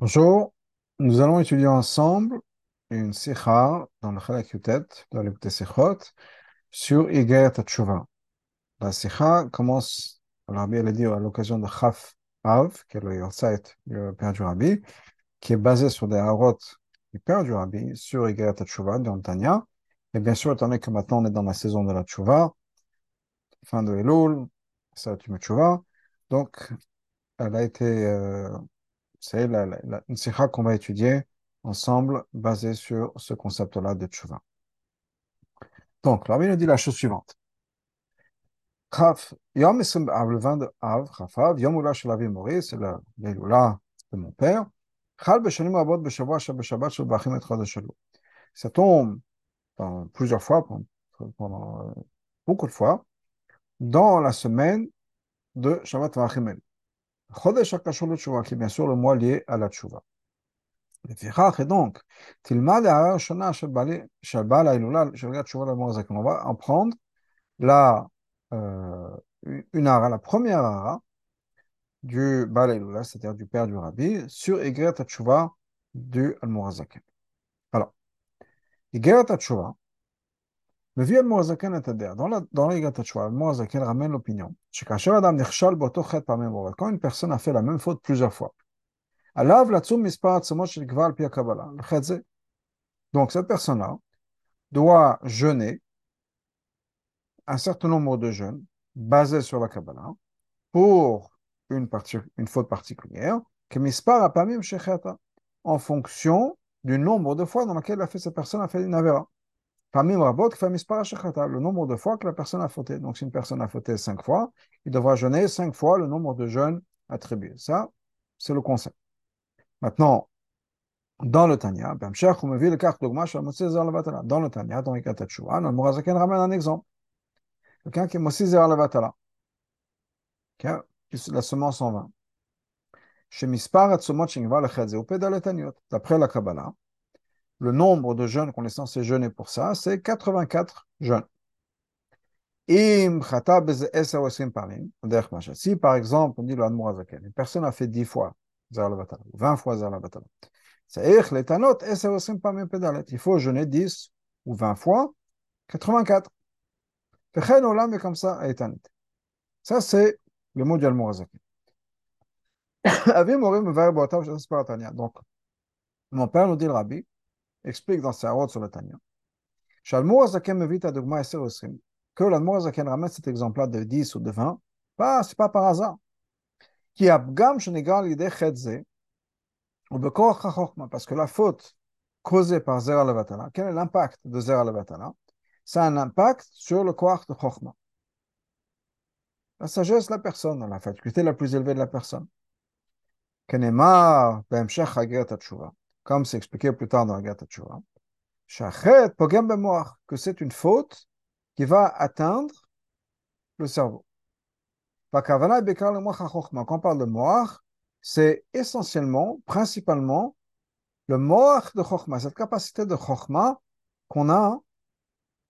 Bonjour, nous allons étudier ensemble une sikha dans le Chalak Yutet, dans le Sikhot, sur Igeret Tchouva. La sikha commence, le Rabbi a dit à l'occasion de Chaf Av, qui est le Yortzait du Père du Rabbi, qui est basé sur des harot du Père du Rabbi, sur Igeret Tchouva, dans Tanya. Et bien sûr, étant donné que maintenant on est dans la saison de la Tchouva, fin de Elul, ça tu Tchouva, donc elle a été euh, c'est la, la, une qu'on va étudier ensemble, basée sur ce concept-là de tshuva. Donc, la nous dit la chose suivante. Chaf, Yom le 20 de Av, Chafav, Yom Ula Shalavi Mori, c'est l'Elula de mon père. Chal Beshanim Abot Beshavua Shabbat Shal Bachim et Chodesh Ça tombe plusieurs fois, euh, beaucoup de fois, dans la semaine de Shabbat Vachim Chodesh HaKashur Tshuva, qui est bien sûr le mois lié à la tchouva. Et donc, on va en prendre la, euh, une ara, la première ara du Balaïloula, c'est-à-dire du père du rabbi, sur Egret Tchouva du Al-Mourazakim. Alors, Egret Tchouva, dans la dans la le ramène l'opinion. Quand une personne a fait la même faute plusieurs fois. Donc cette personne-là doit jeûner un certain nombre de jeûnes basés sur la Kabbalah pour une, partie, une faute particulière en fonction du nombre de fois dans lequel la fait, cette personne a fait une avera le nombre de fois que la personne a fauté. Donc, si une personne a fauté cinq fois, il devra jeûner cinq fois le nombre de jeûnes attribués. Ça, c'est le concept. Maintenant, dans le Tanya, dans le Tanya, dans le Katatchouan, le Mourazaken ramène un exemple. Quelqu'un qui est Mossi la Vatala, la semence en Pédaletaniot, d'après la Kabbalah, le nombre de jeunes qu'on est censé jeûner pour ça, c'est 84 jeunes. Si par exemple, on dit le une personne a fait 10 fois 20 fois il faut jeûner 10 ou 20 fois 84. comme ça, ça c'est le mot du Donc, mon père nous dit le rabbi, explique dans sa route sur le Tanya. Que l'Admour Zaken ramène cet exemple-là de 10 ou de 20, pas, c'est pas par hasard. Qui l'idée chedze, ou parce que la faute causée par Zera Levatala, quel est l'impact de Zera Levatala a un impact sur le corps de Chochma. La sagesse de la personne, la faculté la plus élevée de la personne. Kenemar, Bemshech Hagirat Tshuva comme c'est expliqué plus tard dans la Gata Tchouva, que c'est une faute qui va atteindre le cerveau. Quand on parle de moach, c'est essentiellement, principalement, le moach de Chokhmah, cette capacité de Chokhmah qu'on a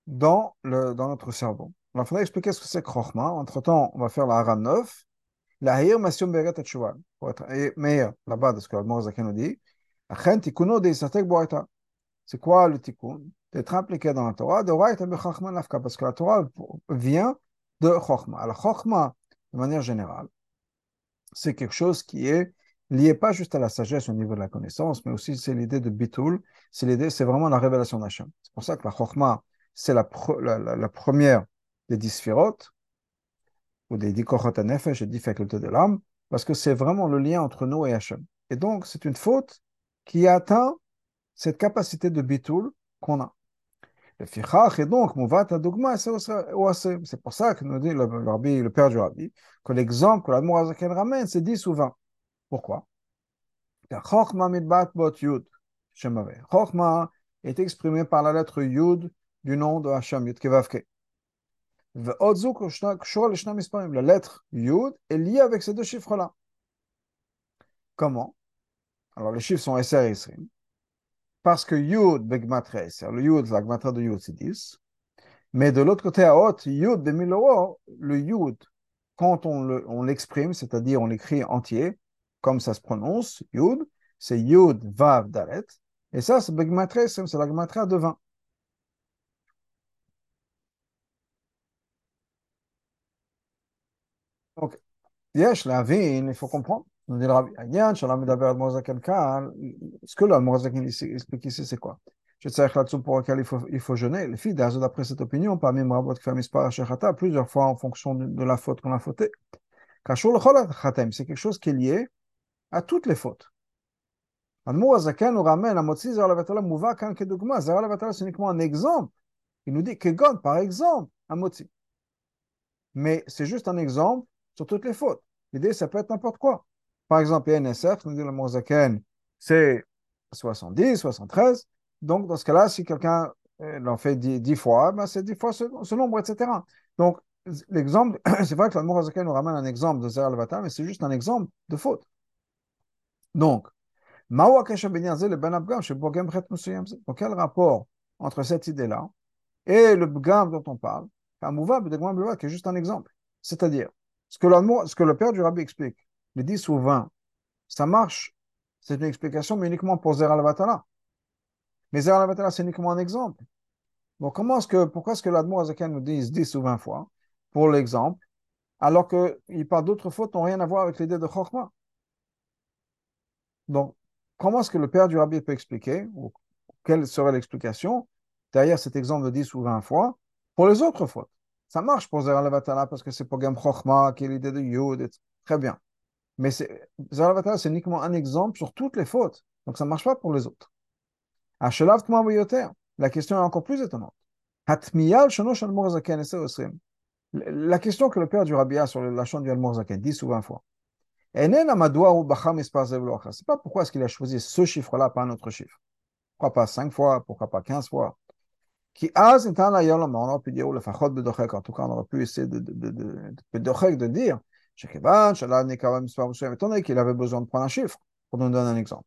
dans, le, dans notre cerveau. il faudrait expliquer ce que c'est que Chokhmah. Entre-temps, on va faire la Hara 9, la Hir Masyum Beret pour être meilleur là-bas de ce que le Morazaki nous dit. C'est quoi le tikkun D'être impliqué dans la Torah, de parce que la Torah vient de Chokhmah. Alors, Chokhmah, de manière générale, c'est quelque chose qui est lié pas juste à la sagesse au niveau de la connaissance, mais aussi c'est l'idée de Bitul, c'est l'idée, c'est vraiment la révélation d'Hachem. C'est pour ça que la Chokhmah, c'est la, première des dix sphirotes, ou des dix kochot nefesh, des dix facultés de l'âme, parce que c'est vraiment le lien entre nous et Hachem. Et donc, c'est une faute qui atteint cette capacité de bitul qu'on a. Est donc c'est pour ça que nous dit le, père du rabbi que l'exemple que l'amour azaken ramène c'est 10 ou 20. Pourquoi? Chochma est exprimé par la lettre yud du nom de Hashem yud kevavke. La lettre yud est liée avec ces deux chiffres-là. Comment? Alors, les chiffres sont SR et SR. Parce que Yud begmatra SR, le Yud, la gmatra de Yud, c'est 10. Mais de l'autre côté, à haute, Yud bemiloro, le Yud, quand on l'exprime, c'est-à-dire on l'écrit entier, comme ça se prononce, Yud, c'est Yud, Vav, Dalet. Et ça, c'est Begmatre, c'est la Gematra de 20. Donc, Yesh, la il faut comprendre. Nous dit Rabbi Shalom ce que le Mozaken explique ici, c'est quoi? Je sais que pour il faut, il faut jeûner. Les filles, d'après cette opinion, parmi Mrabot Kfamis Parashechata, plusieurs fois en fonction de, la faute qu'on a fautée. Le c'est quelque chose qui est lié à toutes les fautes. Admour Azaken nous ramène à Motsi Zeralavatala Mouva Kan Kedugma. Zeralavatala, c'est uniquement un exemple. Il nous dit Kegon, par exemple, un Motsi. Mais c'est juste un exemple sur toutes les fautes. L'idée, ça peut être n'importe quoi. Par exemple, NSF, nous dit le Mozaken, c'est 70, 73. Donc, dans ce cas-là, si quelqu'un euh, l'en fait 10, fois, ben c'est 10 fois ce, nombre, etc. Donc, l'exemple, c'est vrai que le Mozaken nous ramène un exemple de Zer mais c'est juste un exemple de faute. Donc, ben donc, quel rapport entre cette idée-là et le Bgam dont on parle, qui est juste un exemple. C'est-à-dire, ce que le père du rabbi explique, les 10 ou 20, ça marche, c'est une explication, mais uniquement pour Zer al-Vatala. Mais Zer al-Vatala, c'est uniquement un exemple. Donc, comment est-ce que, pourquoi est-ce que l'Admo Azakan nous dit 10 ou 20 fois pour l'exemple, alors qu'il parle d'autres fautes qui n'ont rien à voir avec l'idée de Chokhmah Donc, comment est-ce que le père du rabbi peut expliquer, ou quelle serait l'explication derrière cet exemple de 10 ou 20 fois pour les autres fautes? Ça marche pour Zer al-Vatala parce que c'est pour Gam Chokhmah, qui est l'idée de Yud, très bien. Mais c'est uniquement un exemple sur toutes les fautes. Donc ça ne marche pas pour les autres. La question est encore plus étonnante. La question que le père du Rabbi a sur la chambre du Al-Morzaken, 10 ou 20 fois, ce n'est pas pourquoi est-ce qu'il a choisi ce chiffre-là, pas un autre chiffre. Pourquoi pas 5 fois, pourquoi pas 15 fois? Qui on aurait pu dire, en tout cas, on aurait pu essayer de, de, de dire étant donné qu'il avait besoin de prendre un chiffre, pour nous donner un exemple.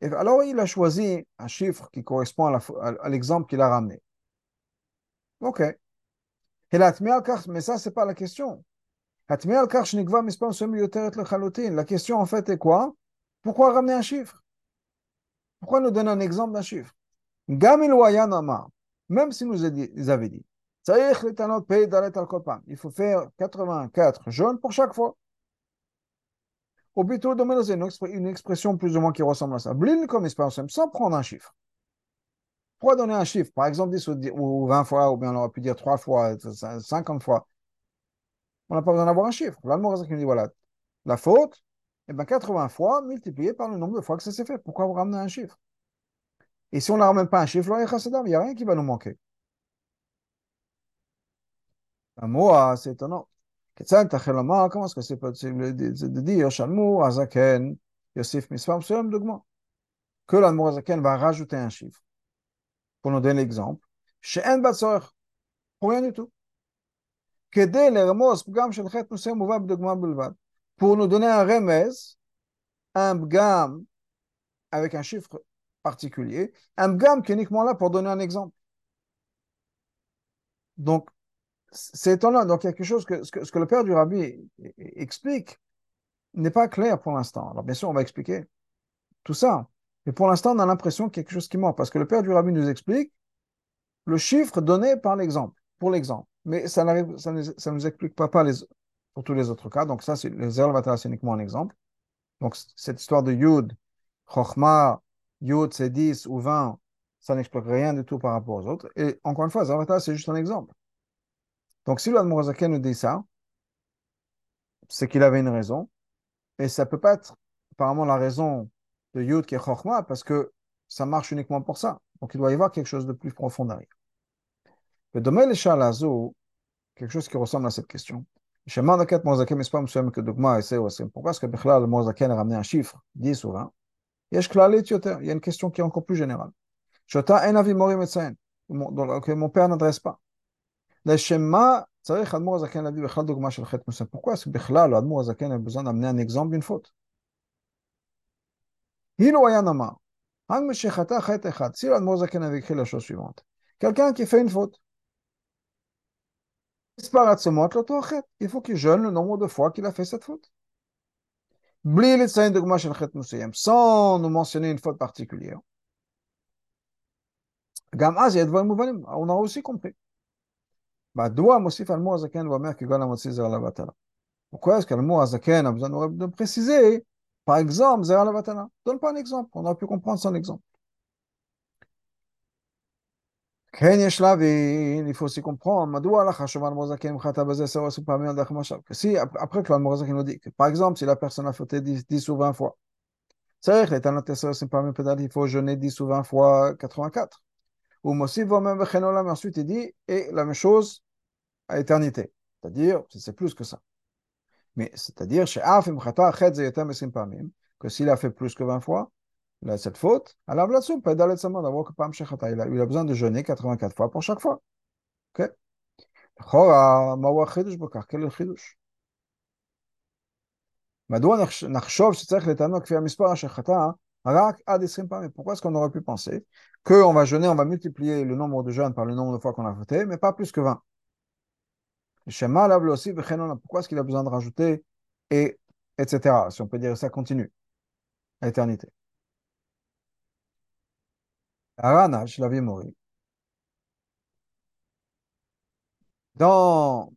Et alors il a choisi un chiffre qui correspond à l'exemple qu'il a ramené. Ok. Mais ça, c'est pas la question. La question, en fait, est quoi? Pourquoi ramener un chiffre? Pourquoi nous donner un exemple d'un chiffre? Même si nous avait dit il faut faire 84 jaunes pour chaque fois. Ou plutôt, c'est une expression plus ou moins qui ressemble à ça. Blin comme sans prendre un chiffre. Pourquoi donner un chiffre? Par exemple, 10 ou 20 fois, ou bien on aurait pu dire 3 fois, 50 fois. On n'a pas besoin d'avoir un chiffre. L'allemand qui dit voilà, la faute, eh bien 80 fois multiplié par le nombre de fois que ça s'est fait. Pourquoi vous ramenez un chiffre? Et si on ne ramène pas un chiffre, il n'y a rien qui va nous manquer. Moi, c'est étonnant. Comment est-ce que c'est possible de dire que l'Admour Azaken va rajouter un chiffre. Pour nous donner l'exemple, chez En Batzor, pour rien du tout. Pour nous donner un remez, un bgam avec un chiffre particulier, un bgam qui est uniquement là pour donner un exemple. Donc, c'est étonnant. Donc, il y a quelque chose que ce, que le père du rabbi explique n'est pas clair pour l'instant. Alors, bien sûr, on va expliquer tout ça. Mais pour l'instant, on a l'impression qu'il y a quelque chose qui manque. Parce que le père du rabbi nous explique le chiffre donné par l'exemple, pour l'exemple. Mais ça ne nous explique pas, les, pour tous les autres cas. Donc, ça, c'est, les c'est uniquement un exemple. Donc, cette histoire de Yud, Chochma, Yud, c'est 10 ou 20, ça n'explique rien du tout par rapport aux autres. Et encore une fois, Zervatara, c'est juste un exemple. Donc, si l'Admorazaken nous dit ça, c'est qu'il avait une raison. Et ça peut pas être apparemment la raison de Yud qui est parce que ça marche uniquement pour ça. Donc, il doit y avoir quelque chose de plus profond derrière. Le domaine de quelque chose qui ressemble à cette question. Pourquoi est-ce que le Mozaken a ramené un chiffre, 10 ou 20 Il y a une question qui est encore plus générale. Mon père n'adresse pas. Pourquoi est-ce que Admour Azaken a besoin d'amener un exemple d'une faute Si avait écrit la chose suivante, quelqu'un qui fait une faute, il faut qu'il jeûne le nombre de fois qu'il a fait cette faute. Sans nous mentionner une faute particulière. On a aussi compris. Pourquoi est-ce que le mot Azaken a besoin de préciser Par exemple, Zera Lavatana. Donne pas un exemple. On aurait pu comprendre son exemple. Il faut aussi comprendre. Après que le nous dit que, par exemple, si la personne a fauté 10, 10 ou 20 fois, il faut jeûner 10 ou 20 fois 84 Ou mais ensuite il dit, et la même chose à éternité. C'est-à-dire, c'est plus que ça. Mais c'est-à-dire, que s'il a fait plus que 20 fois, il a cette faute, alors il a besoin de jeûner 84 fois pour chaque fois. Ok quel est le חידוש? מדוע נחשוב שצריך לטענו כפי המספר אשר חטא Arak a des mais Pourquoi est-ce qu'on aurait pu penser qu'on va jeûner, on va multiplier le nombre de jeûnes par le nombre de fois qu'on a voté, mais pas plus que 20 Shema lave aussi, pourquoi est-ce qu'il a besoin de rajouter et etc. Si on peut dire ça continue, à l'éternité. Arana, je l'avais mourir. Dans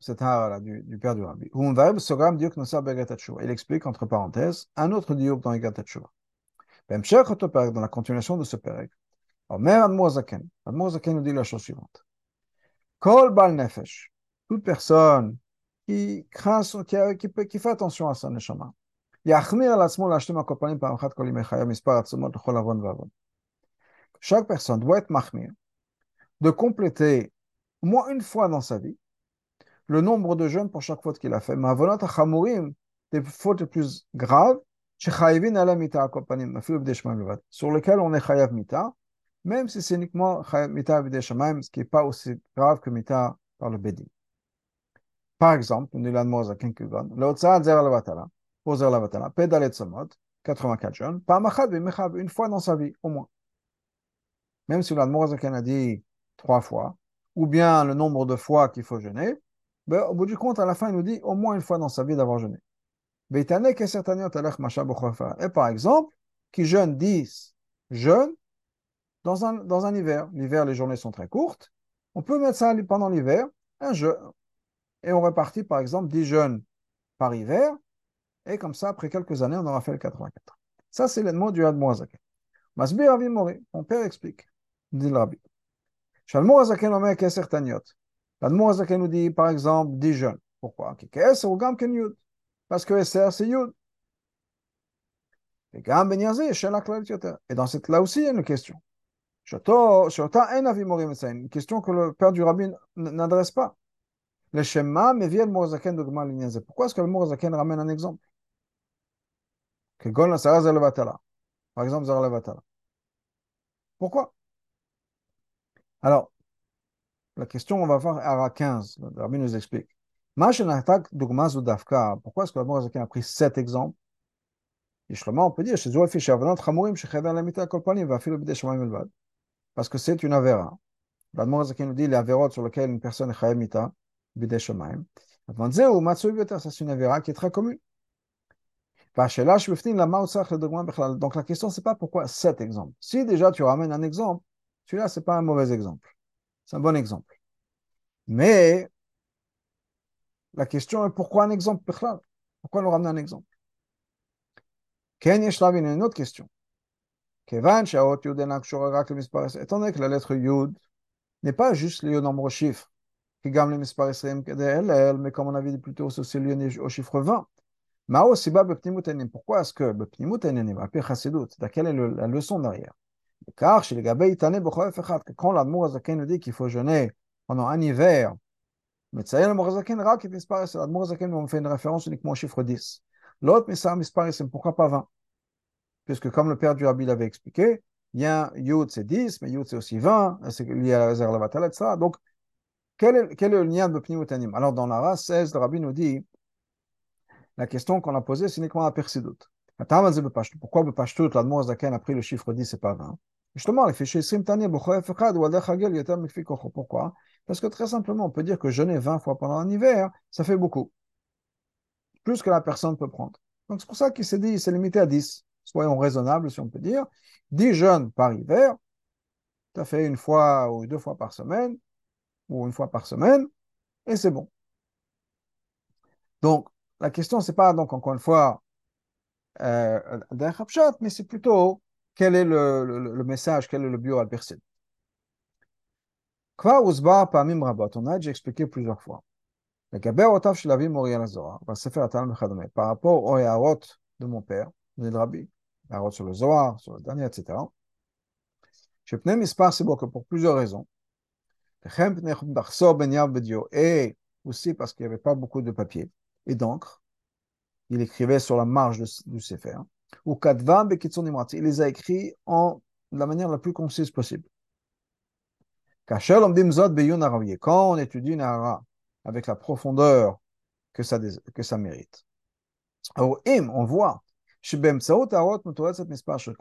cette hara du, du, père du rabbi. Il explique, entre parenthèses, un autre diop dans Egat Tchouva. Ben, dans la continuation de ce perek, Omer Admozaken, Admozaken nous dit la chose suivante. Kol bal nefesh, toute personne qui craint, son, qui, qui, qui fait attention à son neshama, chaque personne doit être mahmir, de compléter au moins une fois dans sa vie le nombre de jeûnes pour chaque faute qu'il a fait. Mais achamurim, des fautes les plus graves, sur lesquelles on est chayav mita, même si c'est uniquement chayav mita ce qui n'est pas aussi grave que mita par le bédi. Par exemple, on dit l'admoz à Kenkugon, l'otsad zer al-vatala, zer al-vatala, pédalet samot, 84 jeunes, par machad une fois dans sa vie, au moins. Même si l'admoz a dit trois fois, ou bien le nombre de fois qu'il faut jeûner, ben, au bout du compte, à la fin, il nous dit au moins une fois dans sa vie d'avoir jeûné. Et par exemple, qui jeûne 10 jeûnes dans un, dans un hiver. L'hiver, les journées sont très courtes. On peut mettre ça pendant l'hiver, un jeûne, et on répartit par exemple 10 jeunes par hiver, et comme ça, après quelques années, on aura fait le 84. Ça, c'est le mot du Admoazaken. Masbi Ravi Mori, mon père explique, dit le Rabbi. Keser taniot. L'Admoazaken nous dit par exemple 10 jeunes. Pourquoi. Parce que Eser, c'est yud. Ben Et dans cette là aussi, il y a une question. Une question que le père du rabbin n'adresse pas. Le Shema vient le Pourquoi est-ce que le Morazaken ramène un exemple? Que Gol Par exemple, Zara Levatala. Pourquoi? Alors, la question, on va voir Ara 15. Le Rabbi nous explique. Pourquoi est-ce que Morazaken a pris sept exemples? On peut dire, parce que c'est une avéra. L'Admorazaken nous dit les avérotes sur lesquelles une personne est Bidei Shamaim. Ça, c'est une avéra qui est très commune. Donc la question, c'est pas pourquoi cet exemple. Si déjà tu ramènes un exemple, celui-là, c'est pas un mauvais exemple. C'est un bon exemple. Mais la question est pourquoi un exemple Pourquoi nous ramener un exemple? Ken une autre question. Étant donné que la lettre Yud n'est pas juste liée au nombre de chiffres, mais comme on avait dit plus tôt, c'est lié au chiffre 20. Pourquoi est-ce que quelle est la leçon derrière? Car chez les Gabé quand Azaken nous dit qu'il faut jeûner pendant un hiver, mais l'amour Azaken on fait une référence uniquement au chiffre 10. L'autre, mais ça, pourquoi pas 20 Puisque comme le père du Rabbi l'avait expliqué, il y a c'est 10, mais Yud c'est aussi 20, c'est lié à la réserve la etc. Donc, quel est, le lien de Pnimutanim Alors, dans la race 16, le rabbi nous dit la question qu'on a posée, c'est uniquement la persidut. Pourquoi le Pashtout, l'Admoz a pris le chiffre 10 et pas 20 Justement, les fichiers Pourquoi? Parce que très simplement, on peut dire que jeûner 20 fois pendant un hiver, ça fait beaucoup. Plus que la personne peut prendre. Donc c'est pour ça qu'il s'est dit, c'est limité à 10. Soyons raisonnables, si on peut dire. 10 jeûnes par hiver, ça fait une fois ou deux fois par semaine, ou une fois par semaine, et c'est bon. Donc, la question, c'est pas, donc, encore une fois, euh, mais c'est plutôt quel est le, le, message, quel est le bio al On a déjà expliqué plusieurs fois. Par rapport aux Yaharot de mon père, Rabbi, Yaharot sur le Zohar, sur le dernier, etc. Je pnei mispar c'est que pour plusieurs raisons. Et aussi parce qu'il n'y avait pas beaucoup de papier et d'encre. Il écrivait sur la marge du Sefer ou il les a écrits en de la manière la plus concise possible. Quand on étudie une avec la profondeur que ça, que ça mérite. on voit,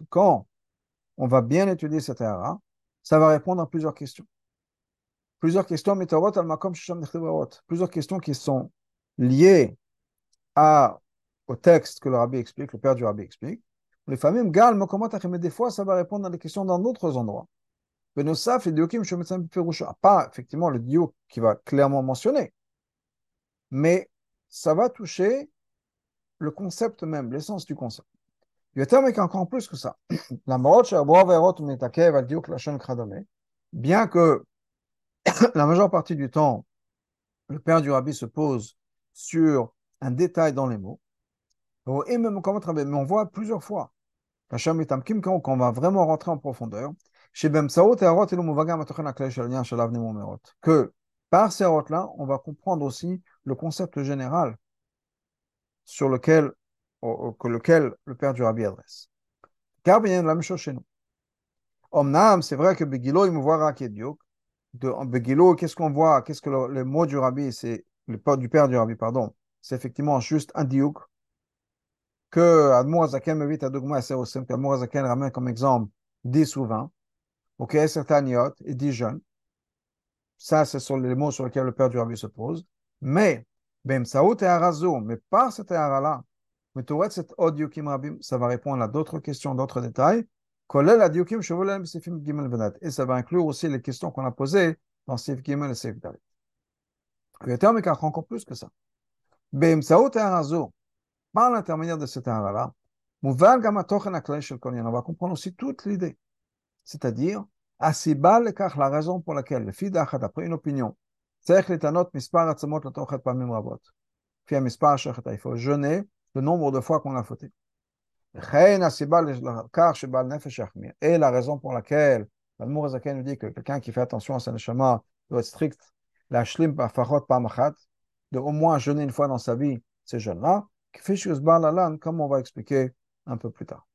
quand on va bien étudier cette hara, ça va répondre à plusieurs questions. Plusieurs questions, plusieurs questions qui sont liées à au texte que le rabbi explique, le père du rabbi explique. Les familles mais des fois, ça va répondre à des questions dans d'autres endroits. Pas effectivement le dieu qui va clairement mentionner, mais ça va toucher le concept même, l'essence du concept. Il y a encore plus que ça. Bien que la majeure partie du temps, le père du rabbi se pose sur un détail dans les mots, mais on voit plusieurs fois, qu'on va vraiment rentrer en profondeur, que par ces routes-là, on va comprendre aussi le concept général sur lequel, lequel le Père du Rabbi adresse. Car a la même chose chez nous. Omnam, c'est vrai que Begilo, il me voit Rakediouk. De Begilo, qu'est-ce qu'on voit? Qu'est-ce que le, mot du Rabbi, c'est le du Père du Rabbi, pardon, c'est effectivement juste un diouk que Admour Azaken me vite à Dogma et qu'Admour Azaken ramène comme exemple 10 ou 20, ok, certains niot et 10 jeunes. Ça, ce sont les mots sur lesquels le père du Rabbi se pose. Mais, Bem Saout et Arazo, mais par cette ara-là, mais tout cet audio Rabbi, ça va répondre à d'autres questions, d'autres détails. Et ça va inclure aussi les questions qu'on a posées dans Sif Gimel et Sif Dalit. Il y a encore plus que ça. Bem Saout et Arazo, par l'intermédiaire de cette ara-là, on va comprendre aussi toute l'idée. C'est-à-dire, la raison pour laquelle le fils pris une opinion, il faut jeûner le nombre de fois qu'on a fauté. Et la raison pour laquelle l'Almour Azaken nous dit que quelqu'un qui fait attention à sa neshama doit être strict, la parfachot pamachat, de au moins jeûner une fois dans sa vie, ces jeunes-là, comme on va expliquer un peu plus tard.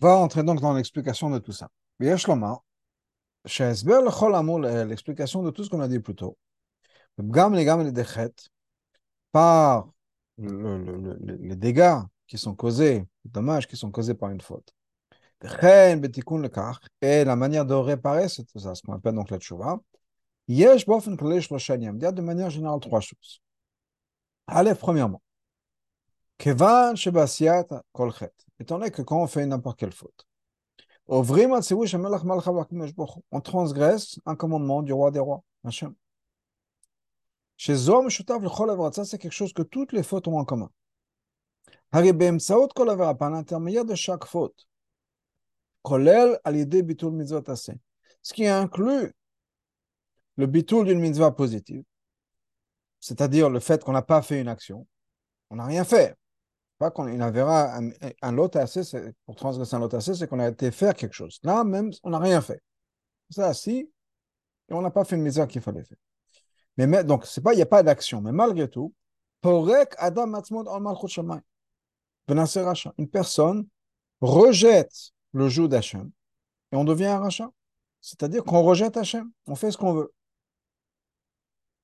va entrer donc dans l'explication de tout ça. l'explication de tout ce qu'on a dit plus tôt. Par les dégâts qui sont causés, les dommages qui sont causés par une faute. Et la manière de réparer c'est ça, ce qu'on appelle donc la tchouva. Il y a de manière générale trois choses. Allez, premièrement, Kevan Shebasiat Kolchet. Étant donné que quand on fait n'importe quelle faute, on transgresse un commandement du roi des rois, Hachem. Chez Zom Shutav ça c'est quelque chose que toutes les fautes ont en commun. Par l'intermédiaire de chaque faute, Kolel al bitul mitzvot Ce qui inclut le bitul d'une mitzvah positive, c'est-à-dire le fait qu'on n'a pas fait une action, on n'a rien fait pas qu'on verra un, un lot assez, pour transgresser un lot assez, c'est qu'on a été faire quelque chose. Là, même, on n'a rien fait. C'est assis et on n'a pas fait une misère qu'il fallait faire. Mais, donc, pas, il n'y a pas d'action. Mais malgré tout, Adam une personne rejette le joug d'Hachem et on devient un rachat. C'est-à-dire qu'on rejette Hachem. On fait ce qu'on veut.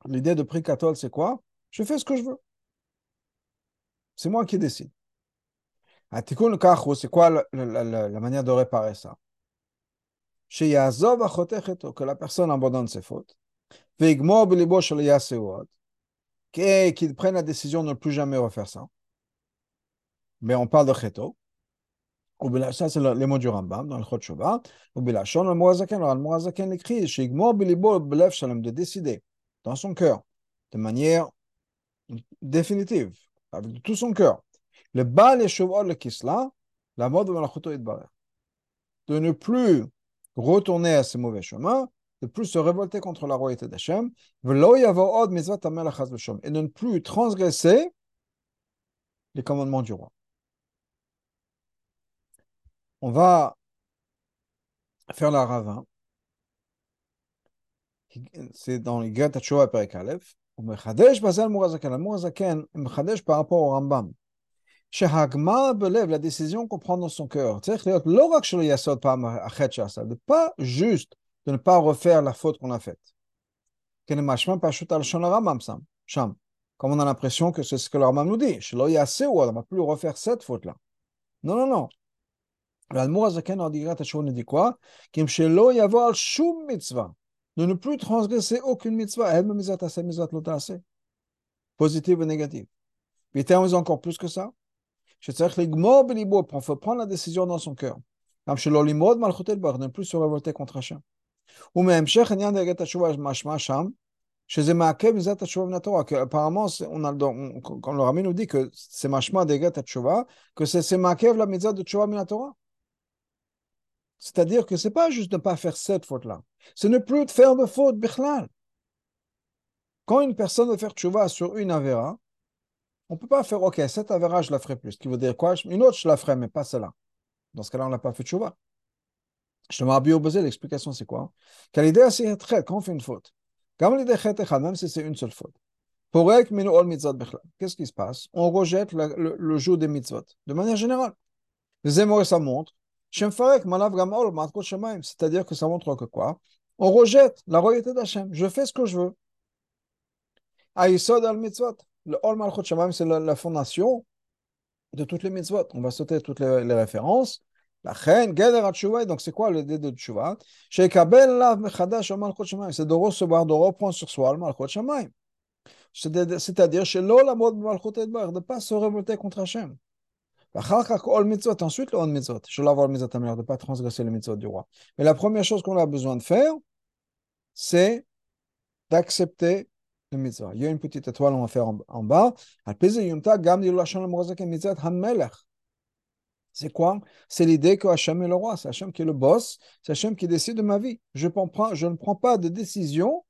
L'idée de prix c'est quoi? Je fais ce que je veux. C'est moi qui décide. Atikun kachu, c'est quoi la, la- la- la manière de réparer ça? Chez Yazov que la personne abandonne ses fautes. Veigmor belibo shel yaseot, et qu'il prenne la décision de ne plus jamais refaire ça. Mais on parle de cheto. Ça, c'est le- les mots du Rambam dans le Chot Shuvah. Ou bilachon, le Moazaken, alors le Moazaken écrit, chez Igmor belibo belev shalom, de décider dans son cœur, de manière définitive, avec tout son cœur. Le Baal et le Kisla, la mode de et de ne plus retourner à ses mauvais chemins, de plus se révolter contre la royauté d'Hachem, et de ne plus transgresser les commandements du roi. On va faire la ravin C'est dans les Gret Hachoa Perek Aleph. ומחדש בזה על מורזקן. המורזקן מחדש par rapport au Rambam. שהגמר בלב, la décision qu'on prend dans son cœur, צריך להיות לא רק שלא יעשה עוד פעם החטא שעשה, de pas juste de ne pas refaire la faute qu'on a faite. כנמשמע פשוט על לשון הרמב"ם שם, שם. Comme on a l'impression que c'est ce que le Rambam nous dit, שלא יעשה עוד, on ne va plus refaire cette faute-là. Non, non, non. l'Admour Azaken en Digrat Hashon nous dit quoi Kim shelo yavo al shum mitzvah. de ne plus transgresser aucune mitzvah, positive ou négative. Mais termes encore plus que ça. Je Il faut ben prendre la décision dans son cœur. Ne plus se révolter contre Ou même, apparemment, on, le nous dit que c'est machma que c'est la mitzvah de. C'est-à-dire que c'est pas juste de ne pas faire cette faute-là, c'est ne plus faire de faute, bichlal. Quand une personne veut faire tchouva sur une avéra, on ne peut pas faire, ok, cette avéra, je la ferai plus. Ce qui veut dire quoi? Une autre, je la ferai, mais pas celle-là. Dans ce cas-là, on n'a pas fait tchouva. Je te m'ai posé l'explication, c'est quoi? Qu'à l'idée, c'est quand on fait une faute, comme l'idée même si c'est une seule faute, pour qu'est-ce qui se passe? On rejette le, le, jour des mitzvot, de manière générale. Les ça montre c'est-à-dire que ça montre que quoi? On rejette la royauté d'Hachem. Je fais ce que je veux. Aïsod al mitzvot. Le Ol Malchut Shemaim, c'est la, fondation de toutes les mitzvot. On va sauter toutes les, références. La reine, Geder donc c'est quoi le dé de Tshuva C'est de recevoir, de reprendre sur soi le Malchut Shemaim. C'est-à-dire, chez l'Ol Amod Malchut de ne pas se révolter contre Hachem. Ensuite, le on mitzvot. Je vais avoir le mitzvot de ne pas transgresser le mitzvot du roi. Mais la première chose qu'on a besoin de faire, c'est d'accepter le mitzvah. Il y a une petite étoile, on va faire en, en bas. C'est quoi C'est l'idée que Hachem est le roi, c'est Hachem qui est le boss, c'est Hachem qui décide de ma vie. Je ne prends pas de décision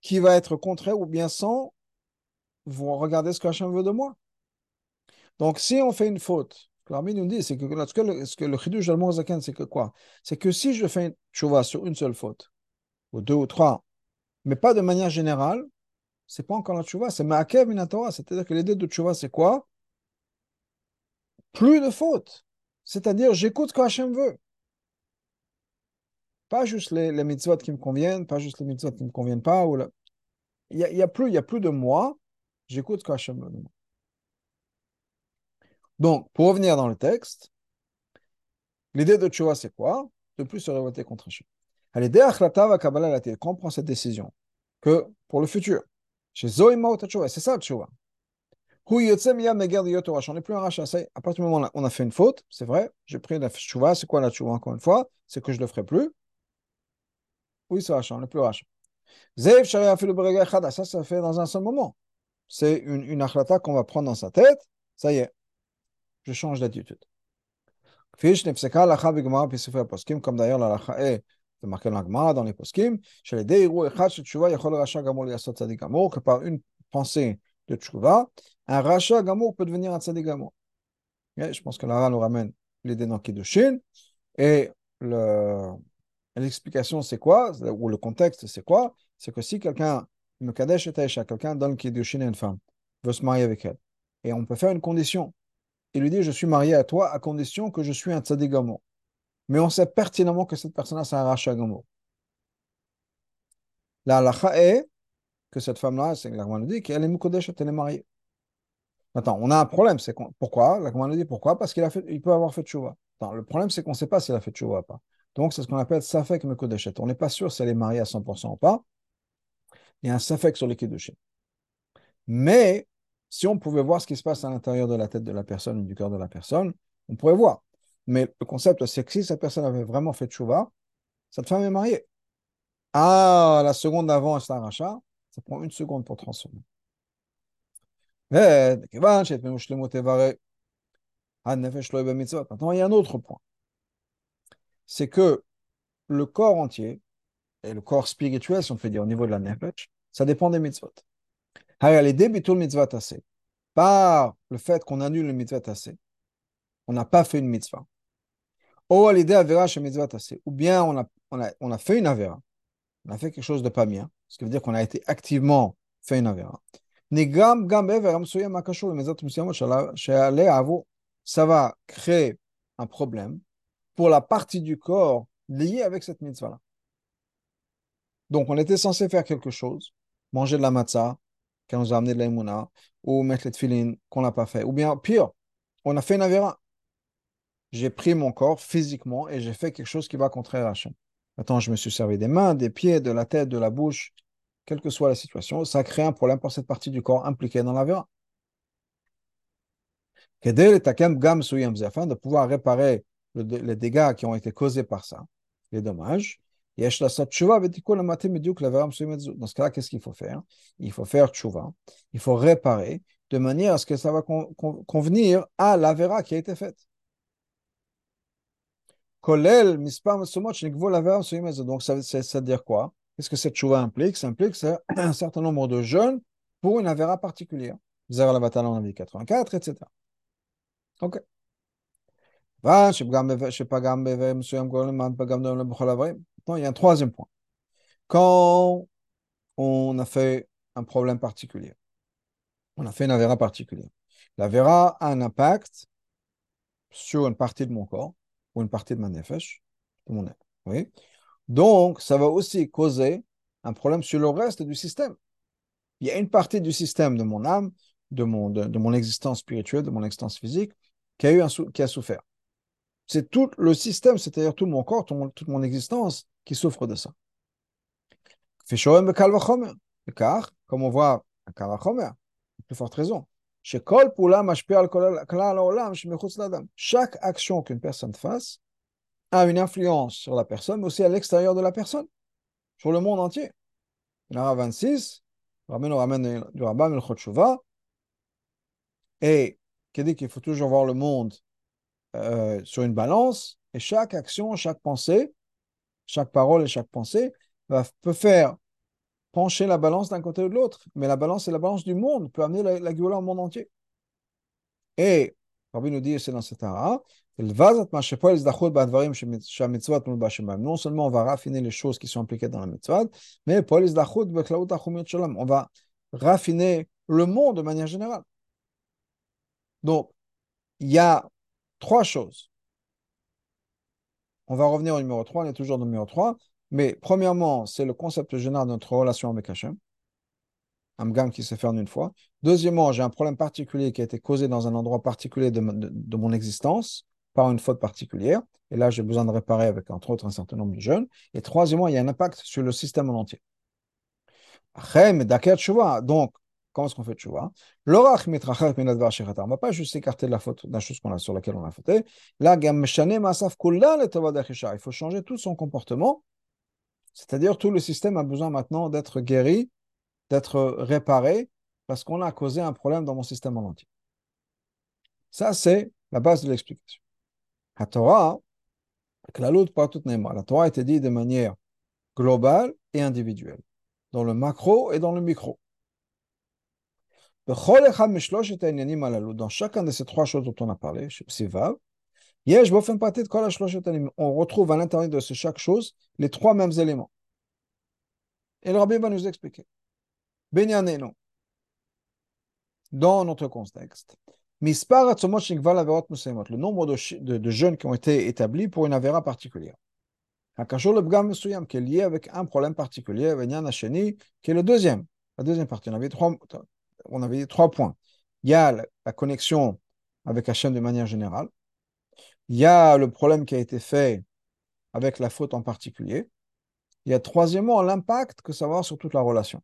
qui va être contraire ou bien sans vous regardez ce que Hachem veut de moi. Donc, si on fait une faute, l'armée nous dit, c'est que le, ce que le chidouj al c'est que quoi? C'est que si je fais une chouva sur une seule faute, ou deux ou trois, mais pas de manière générale, c'est pas encore la chouva, c'est ma'akev minatora. C'est-à-dire que l'idée de chouva, c'est quoi? Plus de fautes. C'est-à-dire, j'écoute ce que veut. Pas juste les, mitzvot qui me conviennent, pas juste les mitzvot qui ne me conviennent pas. Ou il n'y a, y a, plus, a plus de moi, j'écoute ce que veut de moi. Donc, pour revenir dans le texte, l'idée de Tchouva, c'est quoi? De plus se révolter contre Hachem. L'idée Achlata Kabbalah la tête, qu'on prend cette décision? Que pour le futur, chez Zoïma Tchouva, c'est ça Tchouva. On n'est plus un rachat. À partir du moment où on a fait une faute, c'est vrai, j'ai pris la Tchouva, c'est quoi la Tchouva encore une fois? C'est que je ne le ferai plus. Oui, c'est rachat, on n'est plus rachat. Zev Sharia ça, ça fait dans un seul moment. C'est une, une qu'on va prendre dans sa tête, ça y est, je change d'attitude. Comme d'ailleurs la lacha est de marquer dans la dans les poskim, chez les déirou echad chez tchouva yachol racha gamour liasot tzadik gamour, que par une pensée de tchouva, un racha gamour peut devenir un tzadik gamour. Je pense que la nous ramène l'idée dans Kiddushin, et l'explication c'est quoi, ou le contexte c'est quoi, c'est que si quelqu'un, me kadesh et quelqu'un donne Kiddushin à une femme, veut se marier avec elle, et on peut faire une condition, il lui dit Je suis marié à toi à condition que je suis un tzaddik. Mais on sait pertinemment que cette personne-là, c'est un rachat gamour. La halakha est que cette femme-là, c'est nous dit qu'elle est mukodesh, elle est mariée. Maintenant, on a un problème. C'est pourquoi? La commande dit pourquoi? Parce qu'il peut avoir fait tchouva. le problème, c'est qu'on ne sait pas s'il a fait tchouva ou pas. Donc, c'est ce qu'on appelle safek mekodeshet. On n'est pas sûr si elle est mariée à 100% ou pas. Il y a un safek sur les kiddushin. Mais si on pouvait voir ce qui se passe à l'intérieur de la tête de la personne ou du cœur de la personne, on pourrait voir. Mais le concept, c'est que si cette personne avait vraiment fait tchouva, cette femme est mariée. Ah, la seconde d'avant, c'est un rachat, ça prend une seconde pour transformer. Maintenant, il y a un autre point. C'est que le corps entier, et le corps spirituel, si on peut dire au niveau de la nefesh, ça dépend des mitzvot. Par le fait qu'on annule le mitzvot assez, on n'a pas fait une mitzvah. Ou bien on a, on a, on a fait une avera, on a fait quelque chose de pas bien, ce qui veut dire qu'on a été activement fait une avera. Ça va créer un problème pour la partie du corps liée avec cette mitzvah-là. Donc, on était censé faire quelque chose, manger de la matzah, qui nous a amené de l'aïmouna, ou mettre les tefilines, qu'on n'a pas fait. Ou bien, pire, on a fait une avéra. J'ai pris mon corps physiquement et j'ai fait quelque chose qui va contraire à Hachem. Maintenant, je me suis servi des mains, des pieds, de la tête, de la bouche, quelle que soit la situation, ça crée un problème pour cette partie du corps impliquée dans la Afin de pouvoir réparer les dégâts qui ont été causés par ça, les dommages, dans ce cas-là, qu'est-ce qu'il faut faire Il faut faire tchouva, il faut réparer de manière à ce que ça va convenir à l'avera qui a été faite. Donc, ça, veut dire quoi Qu'est-ce que cette chouva implique Ça implique un certain nombre de jeunes pour une avera particulière. Zera la en 84, etc. Ok. Il y a un troisième point. Quand on a fait un problème particulier, on a fait une avera particulière. L'avera a un impact sur une partie de mon corps ou une partie de ma nefesh, de mon être. Oui. Donc, ça va aussi causer un problème sur le reste du système. Il y a une partie du système de mon âme, de mon, de, mon existence spirituelle, de mon existence physique, qui a, eu qui a souffert. C'est tout le système, c'est-à-dire tout mon corps, toute mon existence qui souffre de ça. Comme on voit plus forte raison, chaque action qu'une personne fasse a une influence sur la personne, mais aussi à l'extérieur de la personne, sur le monde entier. a 26, Rabbi nous ramène du Rabbin El et qui dit qu'il faut toujours voir le monde euh, sur une balance, et chaque action, chaque pensée, chaque parole et chaque pensée peut faire pencher la balance d'un côté ou de l'autre. Mais la balance, c'est la balance du monde, peut amener la, la au monde entier. Et Rabbi nous dit, c'est dans ara, non seulement on va raffiner les choses qui sont impliquées dans la mitzvah, mais on va raffiner le monde de manière générale. Donc, il y a trois choses. On va revenir au numéro 3, on est toujours au numéro 3. Mais premièrement, c'est le concept général de notre relation avec Hachem. Un gamme qui se fait en une fois. Deuxièmement, j'ai un problème particulier qui a été causé dans un endroit particulier de, mon existence par une faute particulière. Et là, j'ai besoin de réparer avec, entre autres, un certain nombre de jeunes. Et troisièmement, il y a un impact sur le système en entier. Donc, comment est-ce qu'on fait tchouva On ne va pas juste s'écarter de la faute, d'un chose sur laquelle on a fauté. Là, il faut changer tout son comportement c'est-à-dire tout le système a besoin maintenant d'être guéri, d'être réparé, parce qu'on a causé un problème dans mon système en entier. Ça, c'est la base de l'explication. La Torah, la Torah a été dit de manière globale et individuelle, dans le macro et dans le micro. Dans chacun de ces trois choses dont on a parlé, on retrouve à l'intérieur de chaque chose les trois mêmes éléments. Et le rabbi va nous expliquer. Dans notre contexte, le nombre de, jeunes qui ont été établis pour une avéra particulière. qui est lié avec un problème particulier, qui est le deuxième. La deuxième partie, on avait trois, on avait trois points. il y a la, connexion avec Hachem de manière générale. Il y a le problème qui a été fait avec la faute en particulier. Il y a troisièmement l'impact que ça va avoir sur toute la relation,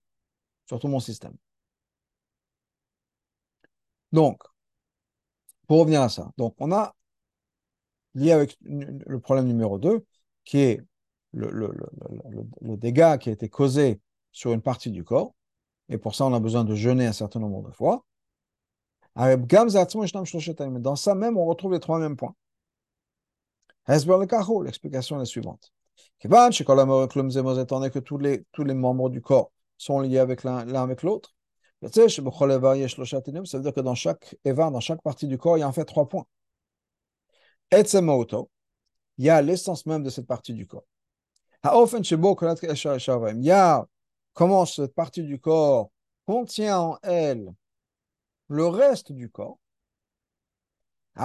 sur tout mon système. Donc, pour revenir à ça, on a lié avec le problème numéro 2, qui est le, dégât qui a été causé sur une partie du corps, et pour ça on a besoin de jeûner un certain nombre de fois. Dans ça même, on retrouve les trois mêmes points. L'explication est la suivante. Étant donné que tous les, tous les membres du corps sont liés avec l'un avec l'autre, ça veut dire que dans chaque Eva, dans chaque partie du corps, il y a en fait trois points. Il y a l'essence même de cette partie du corps. Il y a comment cette partie du corps contient en elle le reste du corps. Et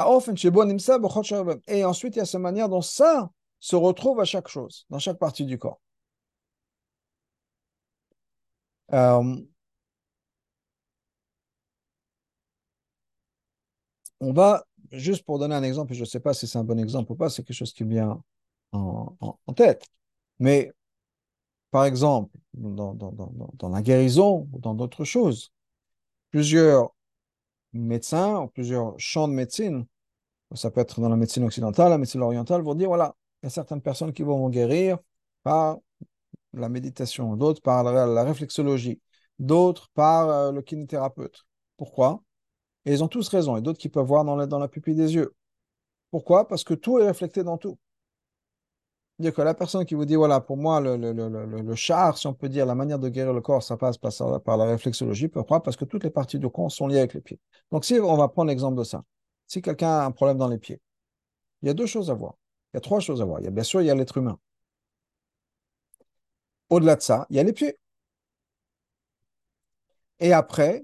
ensuite, il y a cette manière dont ça se retrouve à chaque chose, dans chaque partie du corps. Euh, on va, juste pour donner un exemple, je ne sais pas si c'est un bon exemple ou pas, c'est quelque chose qui vient en, tête. Mais, par exemple, dans, dans la guérison ou dans d'autres choses, plusieurs médecins plusieurs champs de médecine, ça peut être dans la médecine occidentale, la médecine orientale, vont dire, voilà, il y a certaines personnes qui vont guérir par la méditation, d'autres par la, réflexologie, d'autres par euh, le kinésithérapeute. Pourquoi? Et ils ont tous raison, et d'autres qui peuvent voir dans la, dans la pupille des yeux. Pourquoi? Parce que tout est reflété dans tout. La personne qui vous dit, voilà, pour moi, le, char, si on peut dire, la manière de guérir le corps, ça passe par, par la réflexologie. Pourquoi Parce que toutes les parties du corps sont liées avec les pieds. Donc, si on va prendre l'exemple de ça, si quelqu'un a un problème dans les pieds, il y a deux choses à voir. Il y a trois choses à voir. Il y a bien sûr, il y a l'être humain. Au-delà de ça, il y a les pieds. Et après,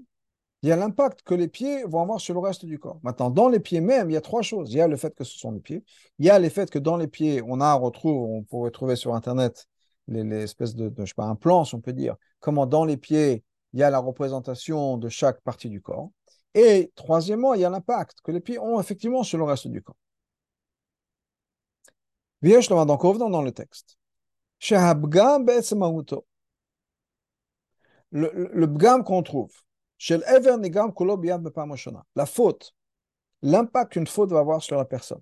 il y a l'impact que les pieds vont avoir sur le reste du corps. Maintenant, dans les pieds même, il y a trois choses. Il y a le fait que ce sont les pieds. Il y a le fait que dans les pieds, on a, on retrouve, on pourrait trouver sur Internet les, espèces de, je sais pas, un plan, si on peut dire, comment dans les pieds, il y a la représentation de chaque partie du corps. Et troisièmement, il y a l'impact que les pieds ont effectivement sur le reste du corps. Donc, revenons dans le texte. Le, le bgam qu'on trouve, la faute, l'impact qu'une faute va avoir sur la personne,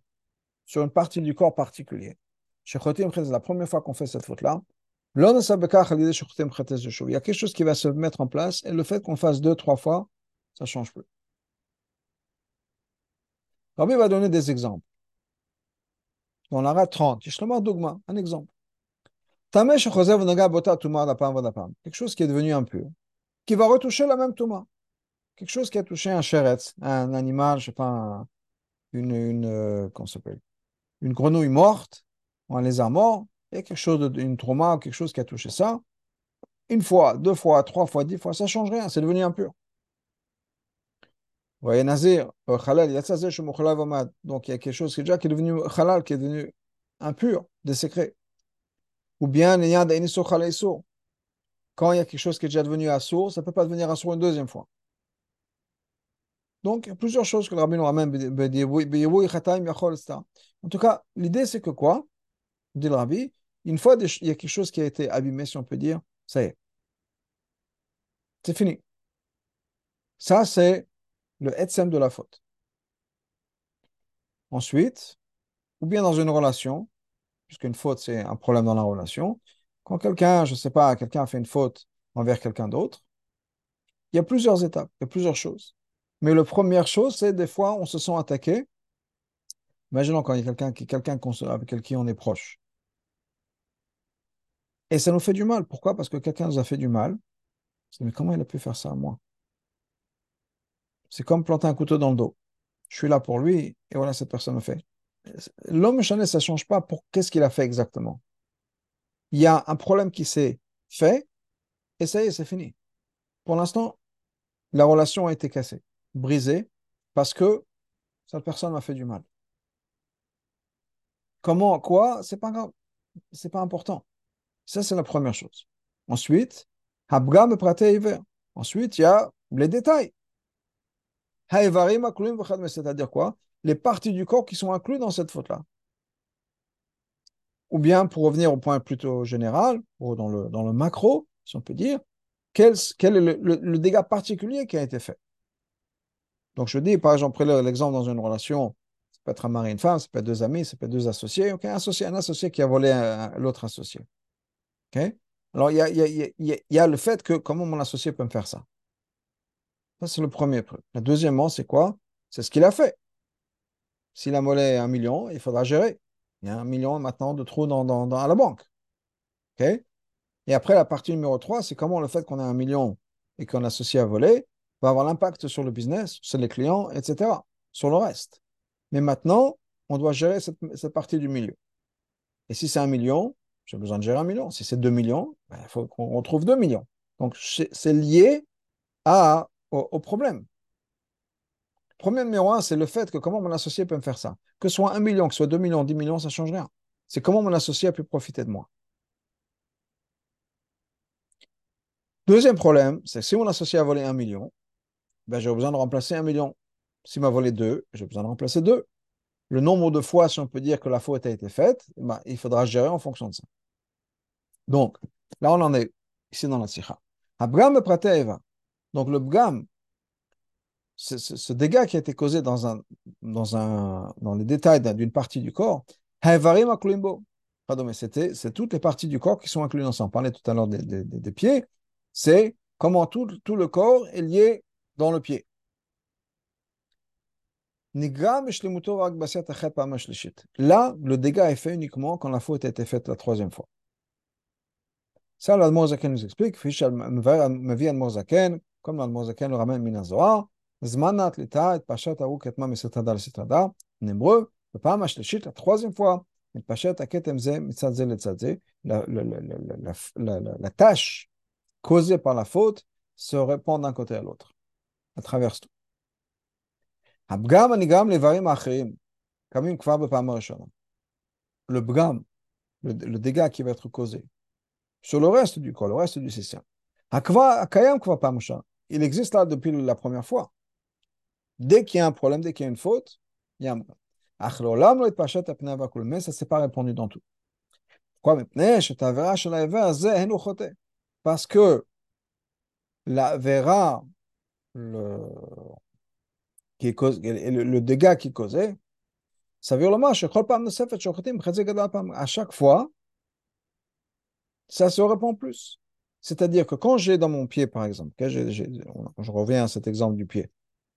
sur une partie du corps particulier. La première fois qu'on fait cette faute-là. Il y a quelque chose qui va se mettre en place et le fait qu'on fasse deux, trois fois, ça ne change plus. Rabbi va donner des exemples. On aura 30. Un exemple. Quelque chose qui est devenu impur qui va retoucher la même Touma. Quelque chose qui a touché un chéretz, un animal, je sais pas, une, une, euh, s'appelle? Une grenouille morte, ou un lézard mort, et quelque chose, une trauma, quelque chose qui a touché ça. Une fois, deux fois, trois fois, dix fois, ça ne change rien, c'est devenu impur. Voyez, Nazir, euh, donc il y a quelque chose qui est déjà qui est devenu halal, qui est devenu impur, des secrets. Ou bien, il y a quand il y a quelque chose qui est déjà devenu assourd, ça ne peut pas devenir assourd une deuxième fois. Donc, il y a plusieurs choses que le rabbin ramène. En tout cas, l'idée, c'est que quoi? Dit le rabbi, une fois il y a quelque chose qui a été abîmé, si on peut dire, ça y est. C'est fini. Ça, c'est le etsem de la faute. Ensuite, ou bien dans une relation, puisqu'une faute, c'est un problème dans la relation, quand quelqu'un, je ne sais pas, quelqu'un a fait une faute envers quelqu'un d'autre, il y a plusieurs étapes, il y a plusieurs choses. Mais la première chose, c'est des fois, on se sent attaqué. Imaginons quand il y a quelqu'un qui, quelqu'un avec qui on est proche. Et ça nous fait du mal. Pourquoi? Parce que quelqu'un nous a fait du mal. Mais comment il a pu faire ça à moi? C'est comme planter un couteau dans le dos. Je suis là pour lui, et voilà, cette personne me fait. L'homme chané, ça ne change pas pour qu'est-ce qu'il a fait exactement il y a un problème qui s'est fait, et ça y est, c'est fini. Pour l'instant, la relation a été cassée, brisée, parce que cette personne m'a fait du mal. Comment, quoi, c'est pas grave, c'est pas important. Ça, c'est la première chose. Ensuite, Ensuite, il y a les détails. C'est-à-dire quoi? Les parties du corps qui sont incluses dans cette faute-là. Ou bien, pour revenir au point plutôt général, ou dans le, dans le macro, si on peut dire, quel, quel est le, dégât particulier qui a été fait? Donc, je dis, par exemple, l'exemple dans une relation, ça peut être un mari et une femme, ça peut être deux amis, ça peut être deux associés, un, associé, associé qui a volé l'autre associé. Alors, il y a, a, a, le fait que comment mon associé peut me faire ça? Ça, c'est le premier truc. Le deuxièmement, c'est quoi? C'est ce qu'il a fait. S'il a volé un million, il faudra gérer. Il y a un million maintenant de trous dans, à la banque. OK? Et après, la partie numéro 3, c'est comment le fait qu'on ait un million et qu'on associe à voler va avoir l'impact sur le business, sur les clients, etc., sur le reste. Mais maintenant, on doit gérer cette, partie du milieu. Et si c'est un million, j'ai besoin de gérer un million. Si c'est 2 millions, ben, il faut qu'on retrouve 2 millions. Donc, c'est lié à, au, problème. Problème numéro un, c'est le fait que comment mon associé peut me faire ça. Que ce soit un million, que ce soit 2 millions, 10 millions, ça ne change rien. C'est comment mon associé a pu profiter de moi. Deuxième problème, c'est si mon associé a volé un million, ben, j'ai besoin de remplacer un million. S'il m'a volé deux, j'ai besoin de remplacer deux. Le nombre de fois, si on peut dire que la faute a été faite, ben, il faudra gérer en fonction de ça. Donc, là, on en est ici dans la sikha. Donc, le bgam, ce, dégât qui a été causé dans, un, dans, un, dans les détails d'une partie du corps, c'était, c'est toutes les parties du corps qui sont incluses ensemble. On parlait tout à l'heure des, des, pieds. C'est comment tout, tout, le corps est lié dans le pied. Là, le dégât est fait uniquement quand la faute a été faite la troisième fois. Ça, l'Almozaken nous explique. Comme l'Almozaken le ramène Minazoa, Zmanat l'État, et Pachat Aouk et Mam et Setada le Setada, en hébreu, le Pam Ashleshit, la troisième fois, et Pachat Aketem Ze, Mitzadze le Tzadze, la tâche causée par la faute se répand d'un côté à l'autre. à travers tout. הפגם הנגרם לאיברים האחרים, קמים כבר בפעם הראשונה. Le bgam, le, le dégât qui va être causé sur le reste du corps, le reste du système. הקיים כבר פעם ראשונה. Il existe là depuis la première fois. Dès qu'il y a un problème, dès qu'il y a une faute, il y a un problème. Mais ça ne s'est pas répondu dans tout. Pourquoi Parce que la vera, le, qui cause, le, dégât qui causait, ça veut dire à chaque fois, ça se répond plus. C'est-à-dire que quand j'ai dans mon pied, par exemple, je reviens à cet exemple du pied,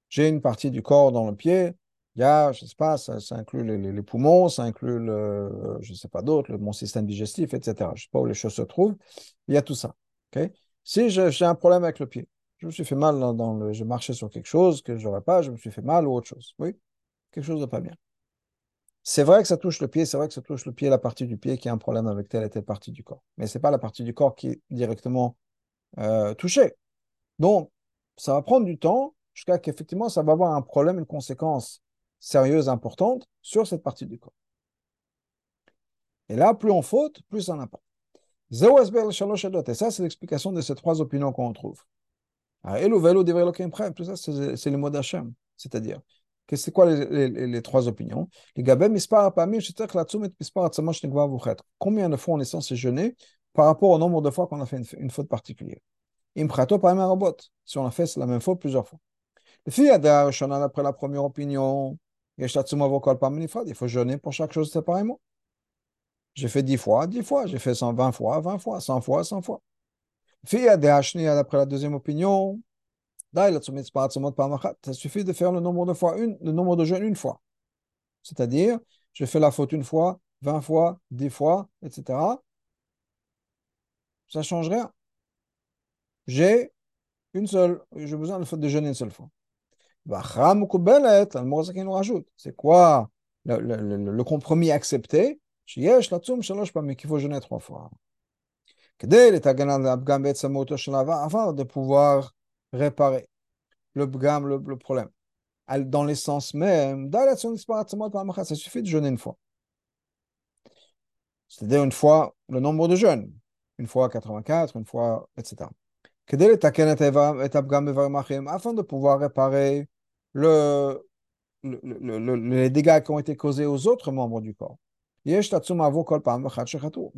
j'ai une partie du corps dans le pied, il y a, je sais pas, ça, inclut les, poumons, ça inclut le, je ne sais pas d'autres, mon système digestif, etc. Je ne sais pas où les choses se trouvent, il y a tout ça. si j'ai un problème avec le pied, je me suis fait mal dans, le, je marchais sur quelque chose que je n'aurais pas, je me suis fait mal ou autre chose. Oui, quelque chose de pas bien. C'est vrai que ça touche le pied, c'est vrai que ça touche le pied, la partie du pied qui a un problème avec telle et telle partie du corps. Mais ce n'est pas la partie du corps qui est directement euh, touchée. Donc, ça va prendre du temps jusqu'à qu'effectivement, ça va avoir un problème, une conséquence sérieuse, importante sur cette partie du corps. Et là, plus on faute, plus ça n'a pas. Et ça, c'est l'explication de ces trois opinions qu'on trouve. Ah, tout ça, c'est le mot d'Hachem. C'est-à-dire, c'est quoi les, les, les, trois opinions? Combien de fois on est censé jeûner par rapport au nombre de fois qu'on a fait une, une faute particulière? Si on a fait la même faute plusieurs fois. Après la première opinion, il faut jeûner pour chaque chose séparément. J'ai fait 10 fois, 10 fois. J'ai fait 120 fois, 20 fois, 100 fois, 100 fois. Après la deuxième opinion, ça suffit de faire le nombre de fois, une, le nombre de jeûnes une fois. C'est-à-dire, je fais la faute une fois, 20 fois, 10 fois, etc. Ça ne change rien. J'ai une seule, j'ai besoin de, de jeûner une seule fois. nous rajoute. C'est quoi le, le, le, compromis accepté? Qu'il faut jeûner trois fois. Avant de pouvoir réparer le bgam, le, le problème. Dans l'essence même, ça suffit de jeûner une fois. C'est-à-dire une fois le nombre de jeûnes, une fois 84, une fois, etc. Afin de pouvoir réparer le, le, les dégâts qui ont été causés aux autres membres du corps. On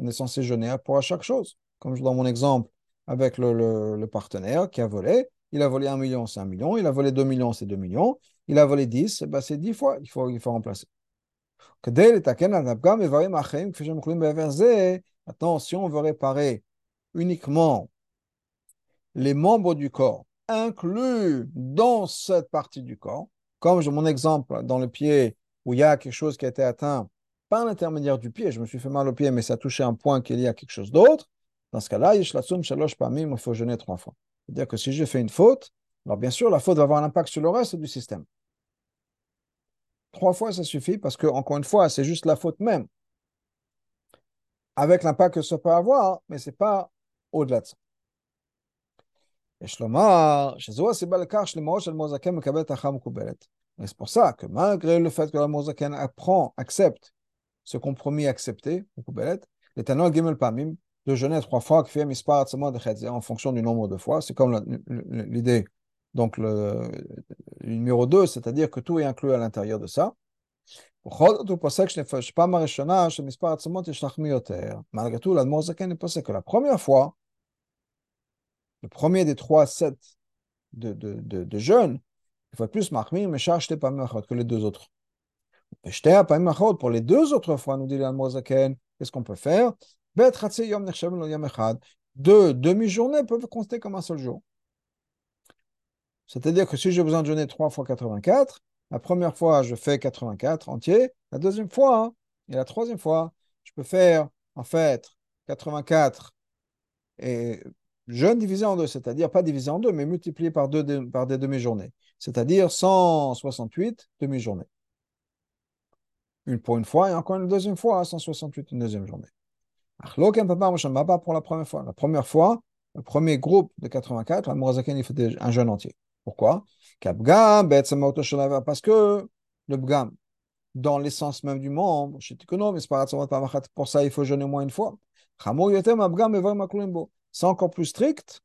est censé jeûner pour chaque chose. Comme dans mon exemple avec le, partenaire qui a volé, il a volé un million, c'est un million, il a volé 2 millions, c'est 2 millions, il a volé 10, ben c'est 10 fois, il faut, il faut remplacer. Maintenant, si on veut réparer uniquement les membres du corps inclus dans cette partie du corps, comme mon exemple dans le pied où il y a quelque chose qui a été atteint par l'intermédiaire du pied, je me suis fait mal au pied, mais ça a touché un point qui est lié à quelque chose d'autre, dans ce cas-là, il faut jeûner trois fois. C'est-à-dire que si j'ai fait une faute, alors bien sûr, la faute va avoir un impact sur le reste du système. Trois fois, ça suffit parce que, encore une fois, c'est juste la faute même. Avec l'impact que ça peut avoir, mais ce n'est pas au-delà de ça. Et c'est pour ça que malgré le fait que la Mozaken apprend, accepte ce compromis accepté, l'éternel Gimel Pamim, de jeûner trois fois, qui fait de en fonction du nombre de fois. C'est comme l'idée. Donc, le, numéro 2, c'est-à-dire que tout est inclus à l'intérieur de ça. Malgré tout, l'Admor Zaken est que la première fois, le premier des trois sets de, de, de, de jeûne, il faut plus marmir, mais charge pas que les deux autres. Pour les deux autres fois, nous dit Zaken, qu'est-ce qu'on peut faire? Deux demi-journées peuvent compter comme un seul jour. C'est-à-dire que si j'ai besoin de jeûner 3 fois 84, la première fois, je fais 84 entier. La deuxième fois, et la troisième fois, je peux faire, en fait, 84 et jeûne divisé en deux, c'est-à-dire pas divisé en deux, mais multiplié par, deux, par des demi-journées. C'est-à-dire 168 demi-journées. Une pour une fois et encore une deuxième fois, 168 une deuxième journée pour la première fois. La première fois, le premier groupe de 84, il fait un jeûne entier. Pourquoi? Parce que le bgam, dans l'essence même du membre, pour ça, il faut jeûner au moins une fois. C'est encore plus strict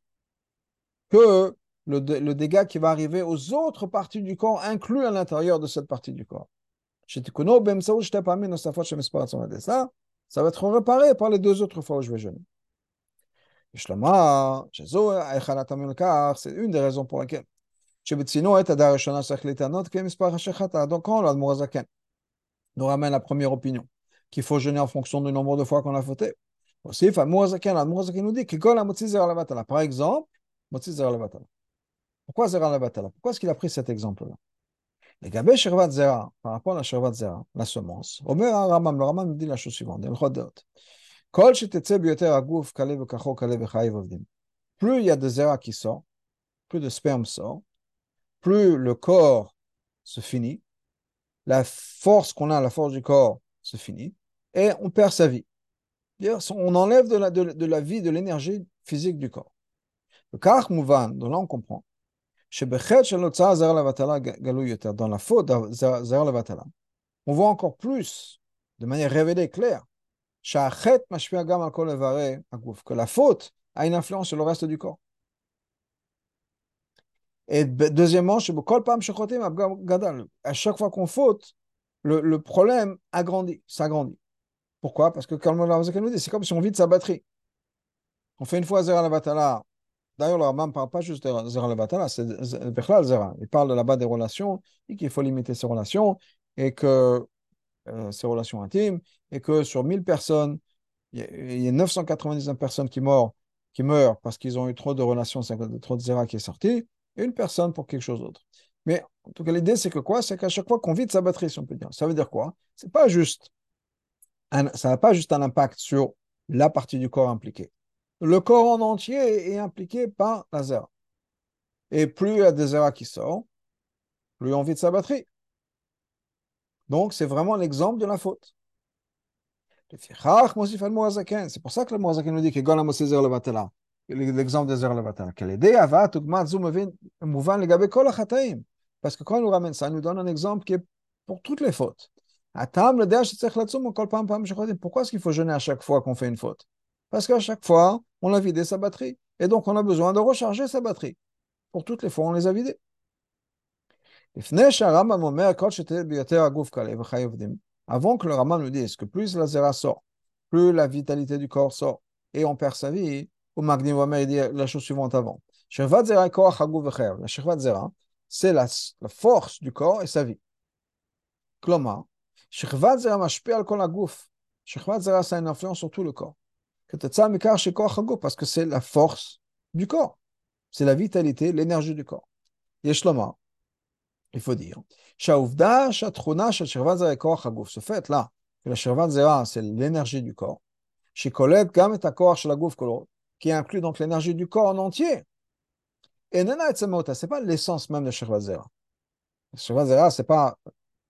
que le, le, dégât qui va arriver aux autres parties du corps, inclus à l'intérieur de cette partie du corps ça va être réparé par les deux autres fois où je vais jeûner. C'est une des raisons pour laquelle. Donc, nous ramène la première opinion, qu'il faut jeûner en fonction du nombre de fois qu'on a fauté. Aussi, nous dit par exemple, pourquoi Pourquoi est-ce qu'il a pris cet exemple-là? Les gabés Shervat Zera, par rapport à la Shervat Zera, la semence, Omer Ramam, le Ramam dit la chose suivante, il redote. Kol kale v'kacho kale v'chayiv. Plus il y a de Zera qui sort, plus de sperme sort, plus le corps se finit, la force qu'on a, la force du corps se finit, et on perd sa vie. On enlève de la, vie, de l'énergie physique du corps. Le kach mouvan, donc là on comprend dans la faute on voit encore plus, de manière révélée, claire, que la faute a une influence sur le reste du corps. Et deuxièmement, à chaque fois qu'on faute, le, problème agrandit, s'agrandit. Pourquoi? Parce que comme c'est comme si on vide sa batterie. On fait une fois zéro la batala, D'ailleurs, le Rambam ne parle pas juste de Zera Levatala, c'est Bechlal Zera. Il parle là-bas des relations et qu'il faut limiter ces relations et que euh, ces relations intimes et que sur 1000 personnes, il y, a 999 personnes qui meurent, parce qu'ils ont eu trop de relations, trop de Zera qui est sorti, et une personne pour quelque chose d'autre. Mais en tout cas, l'idée, c'est que quoi? C'est qu'à chaque fois qu'on vide sa batterie, si on peut dire. Ça veut dire quoi? C'est pas juste ça n'a pas juste un impact sur la partie du corps impliquée le corps en entier est impliqué par la zera. Et plus il y a des zera qui sortent, plus on vide sa batterie. Donc, c'est vraiment l'exemple de la faute. C'est pour ça que le Moazaken nous dit que Golam aussi le batala. L'exemple des zera le batala. Parce que quand on nous ramène ça, il nous donne un exemple qui est pour toutes les fautes. Pourquoi est-ce qu'il faut jeûner à chaque fois qu'on fait une faute? Parce qu'à chaque fois, on a vidé sa batterie. Et donc, on a besoin de recharger sa batterie. Pour toutes les fois, on les a vidées. Avant que le Ramam nous dise que plus la zéra sort, plus la vitalité du corps sort, et on perd sa vie, au Magni il dit la chose suivante avant. La zéra, c'est la, force du corps et sa vie. Kloma, zéra c'est une influence sur tout le corps. Parce que c'est la force du corps. C'est la vitalité, l'énergie du corps. Yeshlama, il faut dire. Ce fait-là, la Shirvat Zera, c'est l'énergie du corps. Qui inclut donc l'énergie du corps en entier. Et Nana et ce n'est pas l'essence même de Shirvat Zera. C'est pas.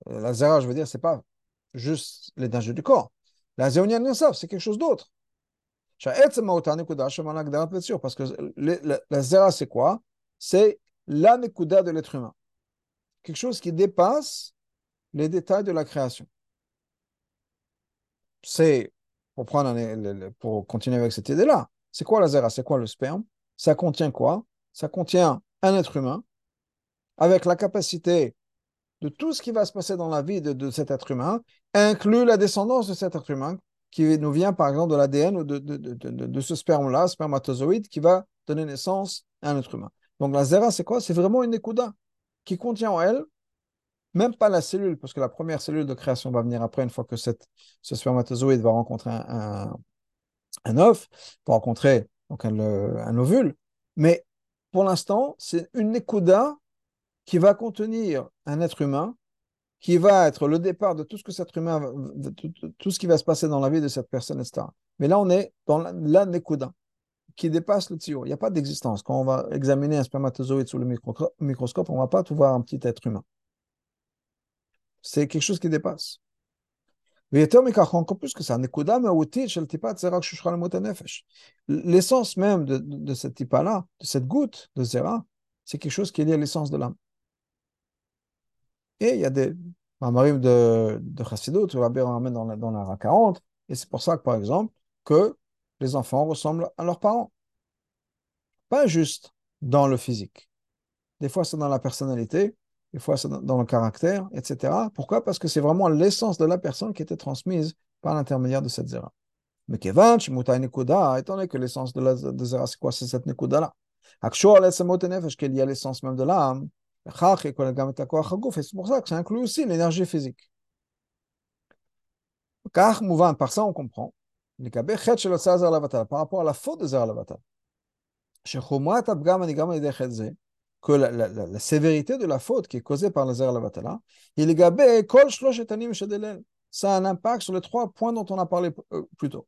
Euh, la Zera, je veux dire, c'est pas juste l'énergie du corps. La Zéonienne c'est quelque chose d'autre. Parce que la, zera, c'est quoi C'est la nekuda de l'être humain. Quelque chose qui dépasse les détails de la création. C'est, pour, prendre pour continuer avec cette idée-là, c'est quoi la zera C'est quoi le sperme Ça contient quoi Ça contient un être humain avec la capacité de tout ce qui va se passer dans la vie de, cet être humain, inclut la descendance de cet être humain, qui nous vient par exemple de l'ADN ou de, ce sperme-là, spermatozoïde, qui va donner naissance à un être humain. Donc la zera, c'est quoi? C'est vraiment une écouda qui contient en elle, même pas la cellule, parce que la première cellule de création va venir après, une fois que ce spermatozoïde va rencontrer un, un, œuf, va rencontrer un ovule. Mais pour l'instant, c'est une écouda qui va contenir un être humain, qui va être le départ de tout ce que cet humain, tout, ce qui va se passer dans la vie de cette personne, etc. Mais là, on est dans l'anekuda, qui dépasse le tio. Il n'y a pas d'existence. Quand on va examiner un spermatozoïde sous le microscope, on ne va pas tout voir un petit être humain. C'est quelque chose qui dépasse. encore plus que ça, l'essence même de, de cette type-là, de cette goutte de zera, c'est quelque chose qui est lié à l'essence de l'âme. Et il y a des mamarim de, de Chassidut, la ramène dans la, dans la 40, et c'est pour ça que, par exemple, que les enfants ressemblent à leurs parents. Pas juste dans le physique. Des fois, c'est dans la personnalité, des fois, c'est dans le caractère, etc. Pourquoi? Parce que c'est vraiment l'essence de la personne qui était transmise par l'intermédiaire de cette zera. Mais Kevan, Nekuda, étant donné que l'essence de la de zera, c'est quoi? C'est cette Nekuda-là. Akshor, qu'il y a l'essence même de l'âme, et c'est pour ça que ça inclut aussi l'énergie physique. Par ça, on comprend. Par rapport à la faute de Zer que la, la, la, sévérité de la faute qui est causée par le Zer Lavatala, il ça a un impact sur les trois points dont on a parlé euh, plus tôt.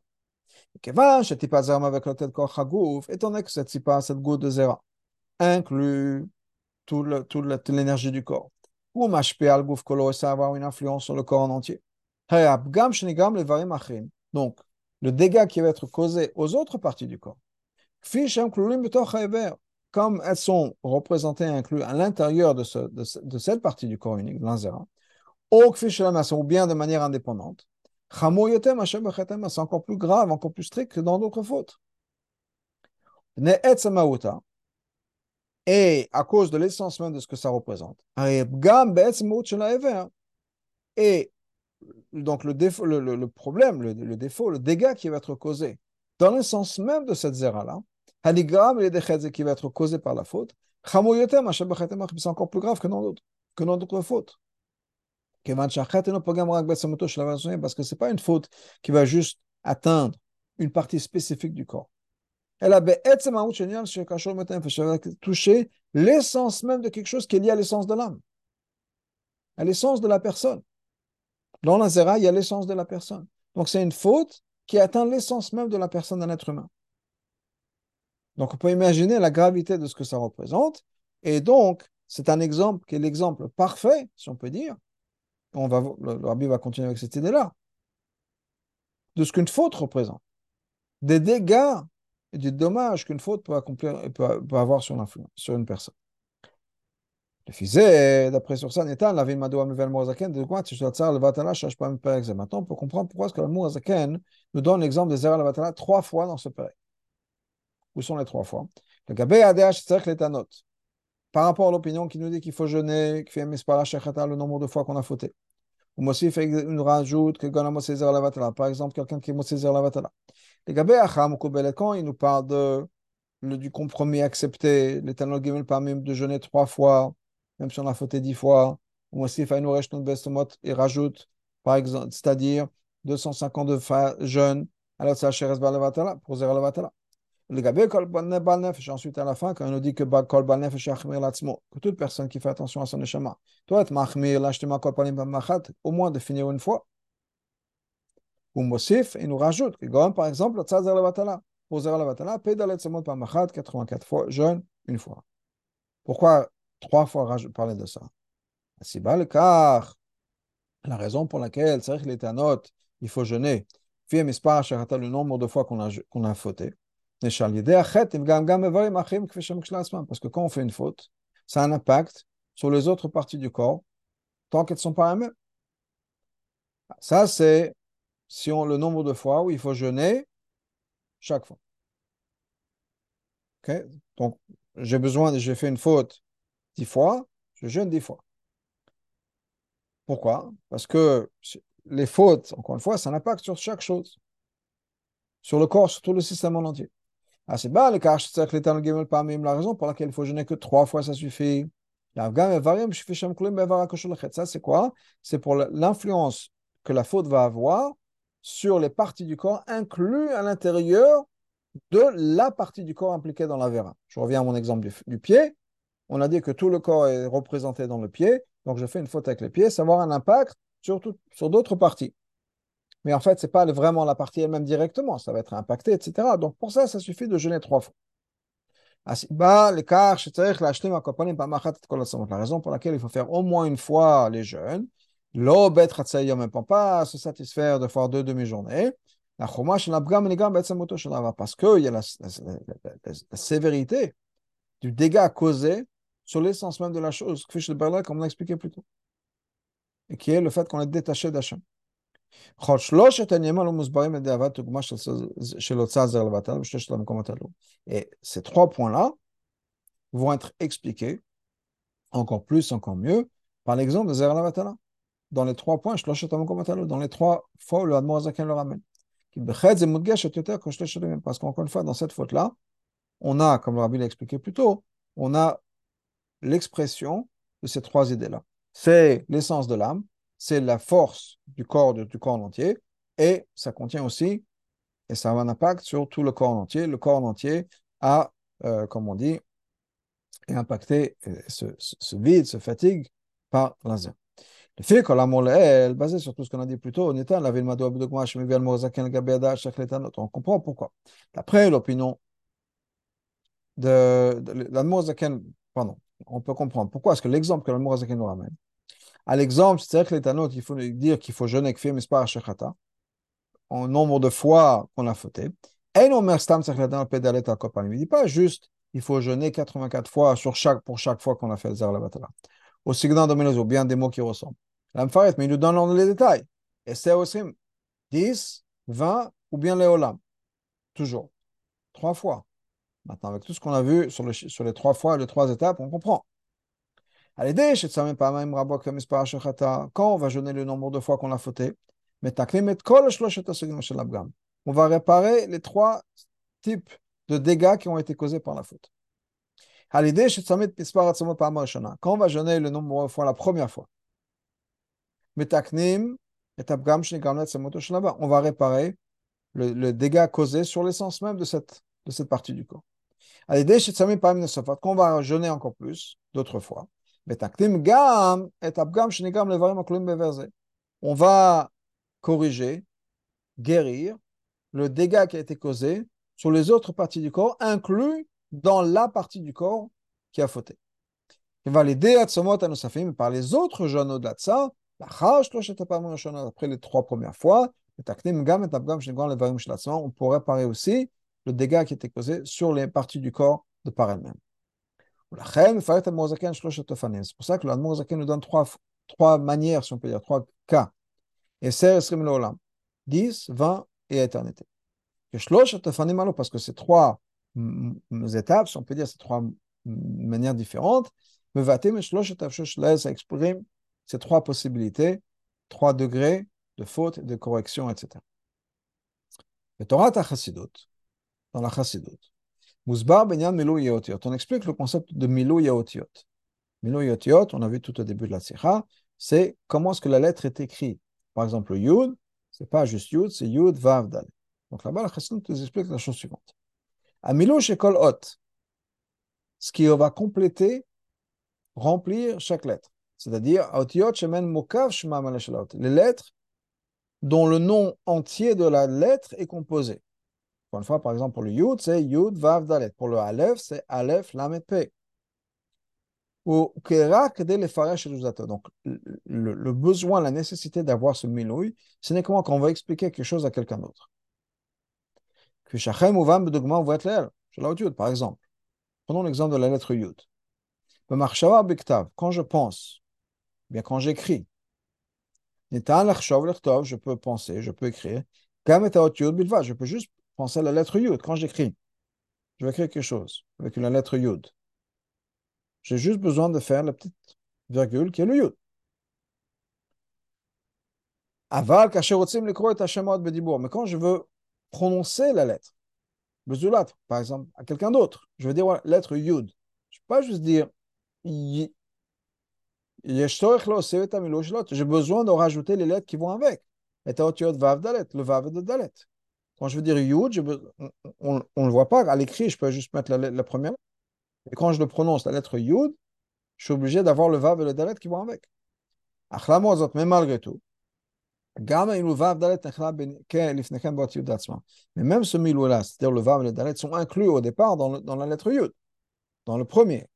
Étant donné que cette cette goutte de Zera, inclut toute l'énergie du corps. Ou al gouf kolo, ça va avoir une influence sur le corps en entier. Donc, le dégât qui va être causé aux autres parties du corps. Comme elles sont représentées et incluses à l'intérieur de, ce, de, de, cette partie du corps unique, l'anzera, ou bien de manière indépendante, c'est encore plus grave, encore plus strict que dans d'autres fautes. Et à cause de l'essence même de ce que ça représente. Et donc le, défaut, le, problème, le, le, défaut, le dégât qui va être causé dans l'essence même de cette zéra-là, qui va être causé par la faute, c'est encore plus grave que dans d'autres fautes. Parce que ce n'est pas une faute qui va juste atteindre une partie spécifique du corps. Elle a touché l'essence même de quelque chose qui est lié à l'essence de l'âme, à l'essence de la personne. Dans la zera, il y a l'essence de la personne. Donc c'est une faute qui atteint l'essence même de la personne d'un être humain. Donc on peut imaginer la gravité de ce que ça représente. Et donc, c'est un exemple qui est l'exemple parfait, si on peut dire. On va, le rabbi va continuer avec cette idée-là. De ce qu'une faute représente. Des dégâts et du dommage qu'une faute peut, accomplir, peut, peut avoir sur, une personne. Le fils, d'après sur ça, Netan, la vie Madoua Mivel Moazaken, de quoi tu dois tsar le Vatala, cherche pas un père Maintenant, on peut comprendre pourquoi est-ce que le Moazaken nous donne l'exemple des Zera le Vatala trois fois dans ce père. Où sont les trois fois? Le Gabé ADH Tzerk Letanot. par rapport à l'opinion qui nous dit qu'il faut jeûner, qui fait le nombre de fois qu'on a fauté. Ou Mossif nous rajoute que Par exemple, quelqu'un qui est Mosezer la Vatala. Les Gabé quand il nous parle de, du compromis accepté, l'éternel Gimel permet de jeûner trois fois, même si on a fauté dix fois. Ou Mossif il rajoute, par exemple, c'est-à-dire 252 jeûnes, alors c'est pour Zer la Vatala. Ensuite, à la fin, quand on nous dit que que toute personne qui fait attention à son neshama doit être mahmir, au moins de finir une fois. Ou Mosif, il nous rajoute par exemple, le tzazar levatala, pour zer levatala, pédalet samot par machat, 84 fois, jeûne une fois. Pourquoi trois fois parler de ça? C'est car la raison pour laquelle, il faut jeûner, le nombre de fois qu'on a, fauté. Parce que quand on fait une faute, ça a un impact sur les autres parties du corps tant qu'elles ne sont pas elles-mêmes. Ça, c'est si on, le nombre de fois où il faut jeûner chaque fois. Donc, j'ai besoin, j'ai fait une faute dix fois, je jeûne dix fois. Pourquoi? Parce que les fautes, encore une fois, ça a un impact sur chaque chose, sur le corps, sur tout le système en entier. Ah, c'est bas, la raison pour laquelle il faut jeûner que trois fois, ça suffit. Ça, c'est quoi? C'est pour l'influence que la faute va avoir sur les parties du corps inclus à l'intérieur de la partie du corps impliquée dans la. Je reviens à mon exemple du, pied. On a dit que tout le corps est représenté dans le pied, donc je fais une faute avec les pieds, ça va avoir un impact sur, sur d'autres parties. Mais en fait, ce n'est pas vraiment la partie elle-même directement, ça va être impacté, etc. Donc pour ça, ça suffit de jeûner trois fois. La raison pour laquelle il faut faire au moins une fois les jeûnes, même pas se satisfaire de faire deux demi-journées. Parce qu'il y a la, sévérité du dégât causé sur l'essence même de la chose, comme on l'a expliqué plus tôt, et qui est le fait qu'on est détaché d'Hachem. Et ces trois points-là vont être expliqués encore plus, encore mieux, par l'exemple de Zer Lavatala. Dans les trois points, dans les trois fois où le Admorazaken le ramène. Parce qu'encore une fois, dans cette faute-là, on a, comme le Rabbi l'a expliqué plus tôt, on a l'expression de ces trois idées-là. C'est l'essence de l'âme, c'est la force du corps, du corps entier, et ça contient aussi, et ça a un impact sur tout le corps entier. Le corps entier a, euh, comme on dit, est impacté, se, vide, se fatigue par laser. Fait que l'amour est basé sur tout ce qu'on a dit plus tôt, on comprend pourquoi. D'après l'opinion de, de l'amour pardon, on peut comprendre pourquoi est-ce que l'exemple que l'amour nous ramène, à l'exemple, c'est que il faut dire qu'il faut jeûner kfir mispar shechata, en nombre de fois qu'on a fauté. Et non, merstam c'est Il ne dit pas juste il faut jeûner 84 fois sur chaque, pour chaque fois qu'on a fait le la batala. Au signal de Melozo, bien des mots qui ressemblent. L'amfaret, mais il nous donne les détails. Et c'est aussi 10, 20 ou bien les olam? Toujours. Trois fois. Maintenant, avec tout ce qu'on a vu sur, sur les trois fois, les trois étapes, on comprend. Quand on va jeûner le nombre de fois qu'on a fauté, on va réparer les trois types de dégâts qui ont été causés par la faute. Quand on va jeûner le nombre de fois la première fois, on va réparer le, dégât causé sur l'essence même de cette, de cette partie du corps. Quand on va jeûner encore plus, d'autres fois, on va corriger, guérir le dégât qui a été causé sur les autres parties du corps, inclus dans la partie du corps qui a fauté. Il va l'aider à par les autres jeunes au-delà de ça, après les trois premières fois, on pourrait réparer aussi le dégât qui été causé sur les parties du corps de par elles-mêmes. C'est pour ça que l'Admorazaken nous donne trois, trois manières, si on peut dire, trois cas. Et c'est 10, 20 et éternité. Parce que ces trois étapes, si on peut dire, ces trois manière différente. Ça exprime ces trois possibilités, trois degrés de faute, de correction, etc. Le Torah Chassidut, dans la Chassidut, Benyan on explique le concept de Milou Yaotiot. Milou Yaotiot, on a vu tout au début de la Sikha, c'est comment est-ce que la lettre est écrite. Par exemple, Yud, c'est pas juste Yud, c'est Yud Vav Dal. Donc là-bas, la Chassidut nous explique la chose suivante. À Milou Shekol Ot, ce qui va compléter, remplir chaque lettre. C'est-à-dire, les lettres dont le nom entier de la lettre est composé. Pour une fois, par exemple, pour le Yud, c'est Yud Vav Dalet. Pour le Aleph, c'est Aleph Lamet P. Ou Donc, le, besoin, la nécessité d'avoir ce milouï, ce n'est comment qu'on va expliquer quelque chose à quelqu'un d'autre. Par exemple, Prenons l'exemple de la lettre Yud. Quand je pense, bien quand j'écris, je peux penser, je peux écrire. Je peux juste penser à la lettre Yud quand j'écris. Je vais écrire quelque chose avec la lettre Yud. J'ai juste besoin de faire la petite virgule qui est le Yud. Mais quand je veux prononcer la lettre, par exemple, à quelqu'un d'autre. Je veux dire voilà, lettre Yud. Je ne peux pas juste dire J'ai besoin de rajouter les lettres qui vont avec. Et le Vav de Dalet. Quand je veux dire Yud, on ne le voit pas à l'écrit, je peux juste mettre la, première. Et quand je le prononce, la lettre Yud, je suis obligé d'avoir le Vav et le Dalet qui vont avec. Mais malgré tout, mais même ce milou-là, c'est-à-dire le vav et le dalet, sont inclus au départ dans la lettre yud, dans le premier.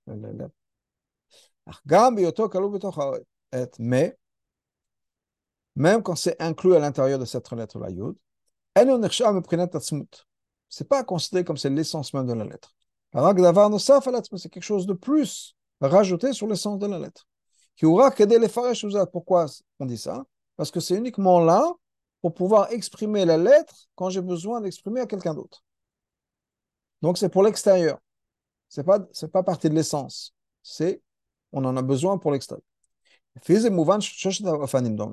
Mais, même quand c'est inclus à l'intérieur de cette lettre-là, yud, c'est pas considéré comme c'est l'essence même de la lettre. C'est quelque chose de plus rajouté sur l'essence de la lettre. Pourquoi on dit ça parce que c'est uniquement là pour pouvoir exprimer la lettre quand j'ai besoin d'exprimer à quelqu'un d'autre. Donc c'est pour l'extérieur. C'est pas c'est pas partie de l'essence. C'est on en a besoin pour l'extérieur.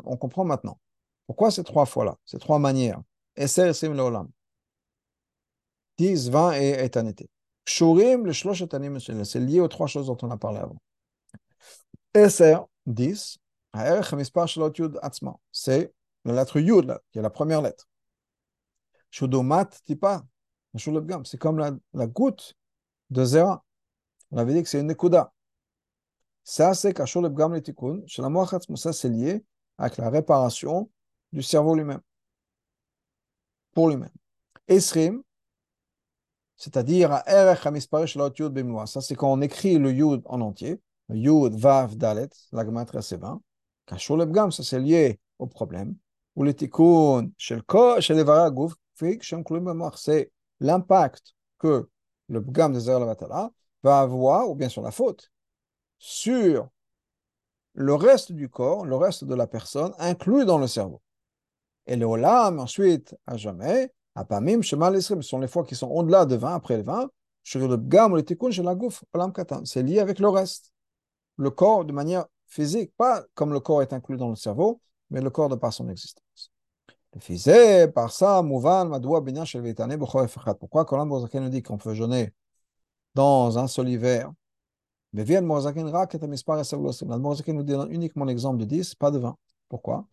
On comprend maintenant. Pourquoi ces trois fois-là, ces trois manières 10, 20 et éternité. C'est lié aux trois choses dont on a parlé avant. Eser, 10, c'est la lettre Yud, qui est la première lettre. Shudomat c'est comme la, la, goutte de Zera. On avait dit que c'est une Nekuda. Ça, c'est Kachur le bgam le Tikkun. Chez la Moachat ça, c'est lié avec la réparation du cerveau lui-même. Pour lui-même. Esrim, c'est-à-dire à Erech Hamisparish Lot Yud Bimloa. Ça, c'est quand on écrit le Yud en entier. Yud, Vav, Dalet, la Gematria, c'est 20. Le Bgam, ça, c'est lié au problème. Ou le Tikkun, chez le Ko, chez les Vara Gouf, Fik, Shem C'est l'impact que le Bgam des Zerlavatala va avoir, ou bien sur la faute sur le reste du corps, le reste de la personne, inclus dans le cerveau. Et le olam, ensuite, à jamais, apamim, shema ce sont les fois qui sont au-delà de 20, après le 20, sur le pgam ou le tikkun shel aguf, olam katan, c'est lié avec le reste. Le corps de manière physique, pas comme le corps est inclus dans le cerveau, mais le corps de par son existence. Le par ça, Pourquoi Kolam nous dit qu'on peut jeûner dans un seul hiver Mais vient Mozaken Rak et Amispar et Savlosim. La nous donne uniquement l'exemple de 10, pas de 20. Pourquoi?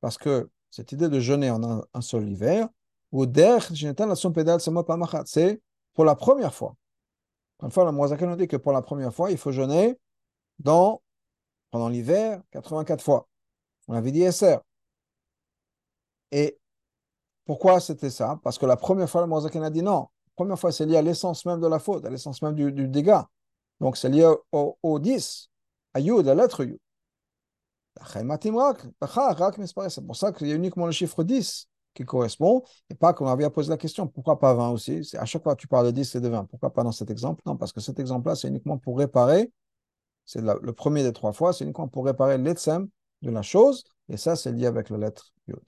Parce que cette idée de jeûner en un, seul hiver, ou c'est pour la première fois. Une fois, la Mozaken nous dit que pour la première fois, il faut jeûner dans, pendant l'hiver 84 fois. On avait dit SR. Et pourquoi c'était ça? Parce que la première fois, le Mozakin a dit non. Première fois, c'est lié à l'essence même de la faute, à l'essence même du, dégât. Donc, c'est lié au, 10, à Yud, à l'être Yud. C'est pour ça qu'il y a uniquement le chiffre 10 qui correspond, et pas qu'on avait à poser la question, pourquoi pas 20 aussi? À chaque fois que tu parles de 10 et de 20, pourquoi pas dans cet exemple? Non, parce que cet exemple-là, c'est uniquement pour réparer c'est le premier des trois fois, c'est uniquement pour réparer l'etsem de la chose, et ça, c'est lié avec la lettre Yod.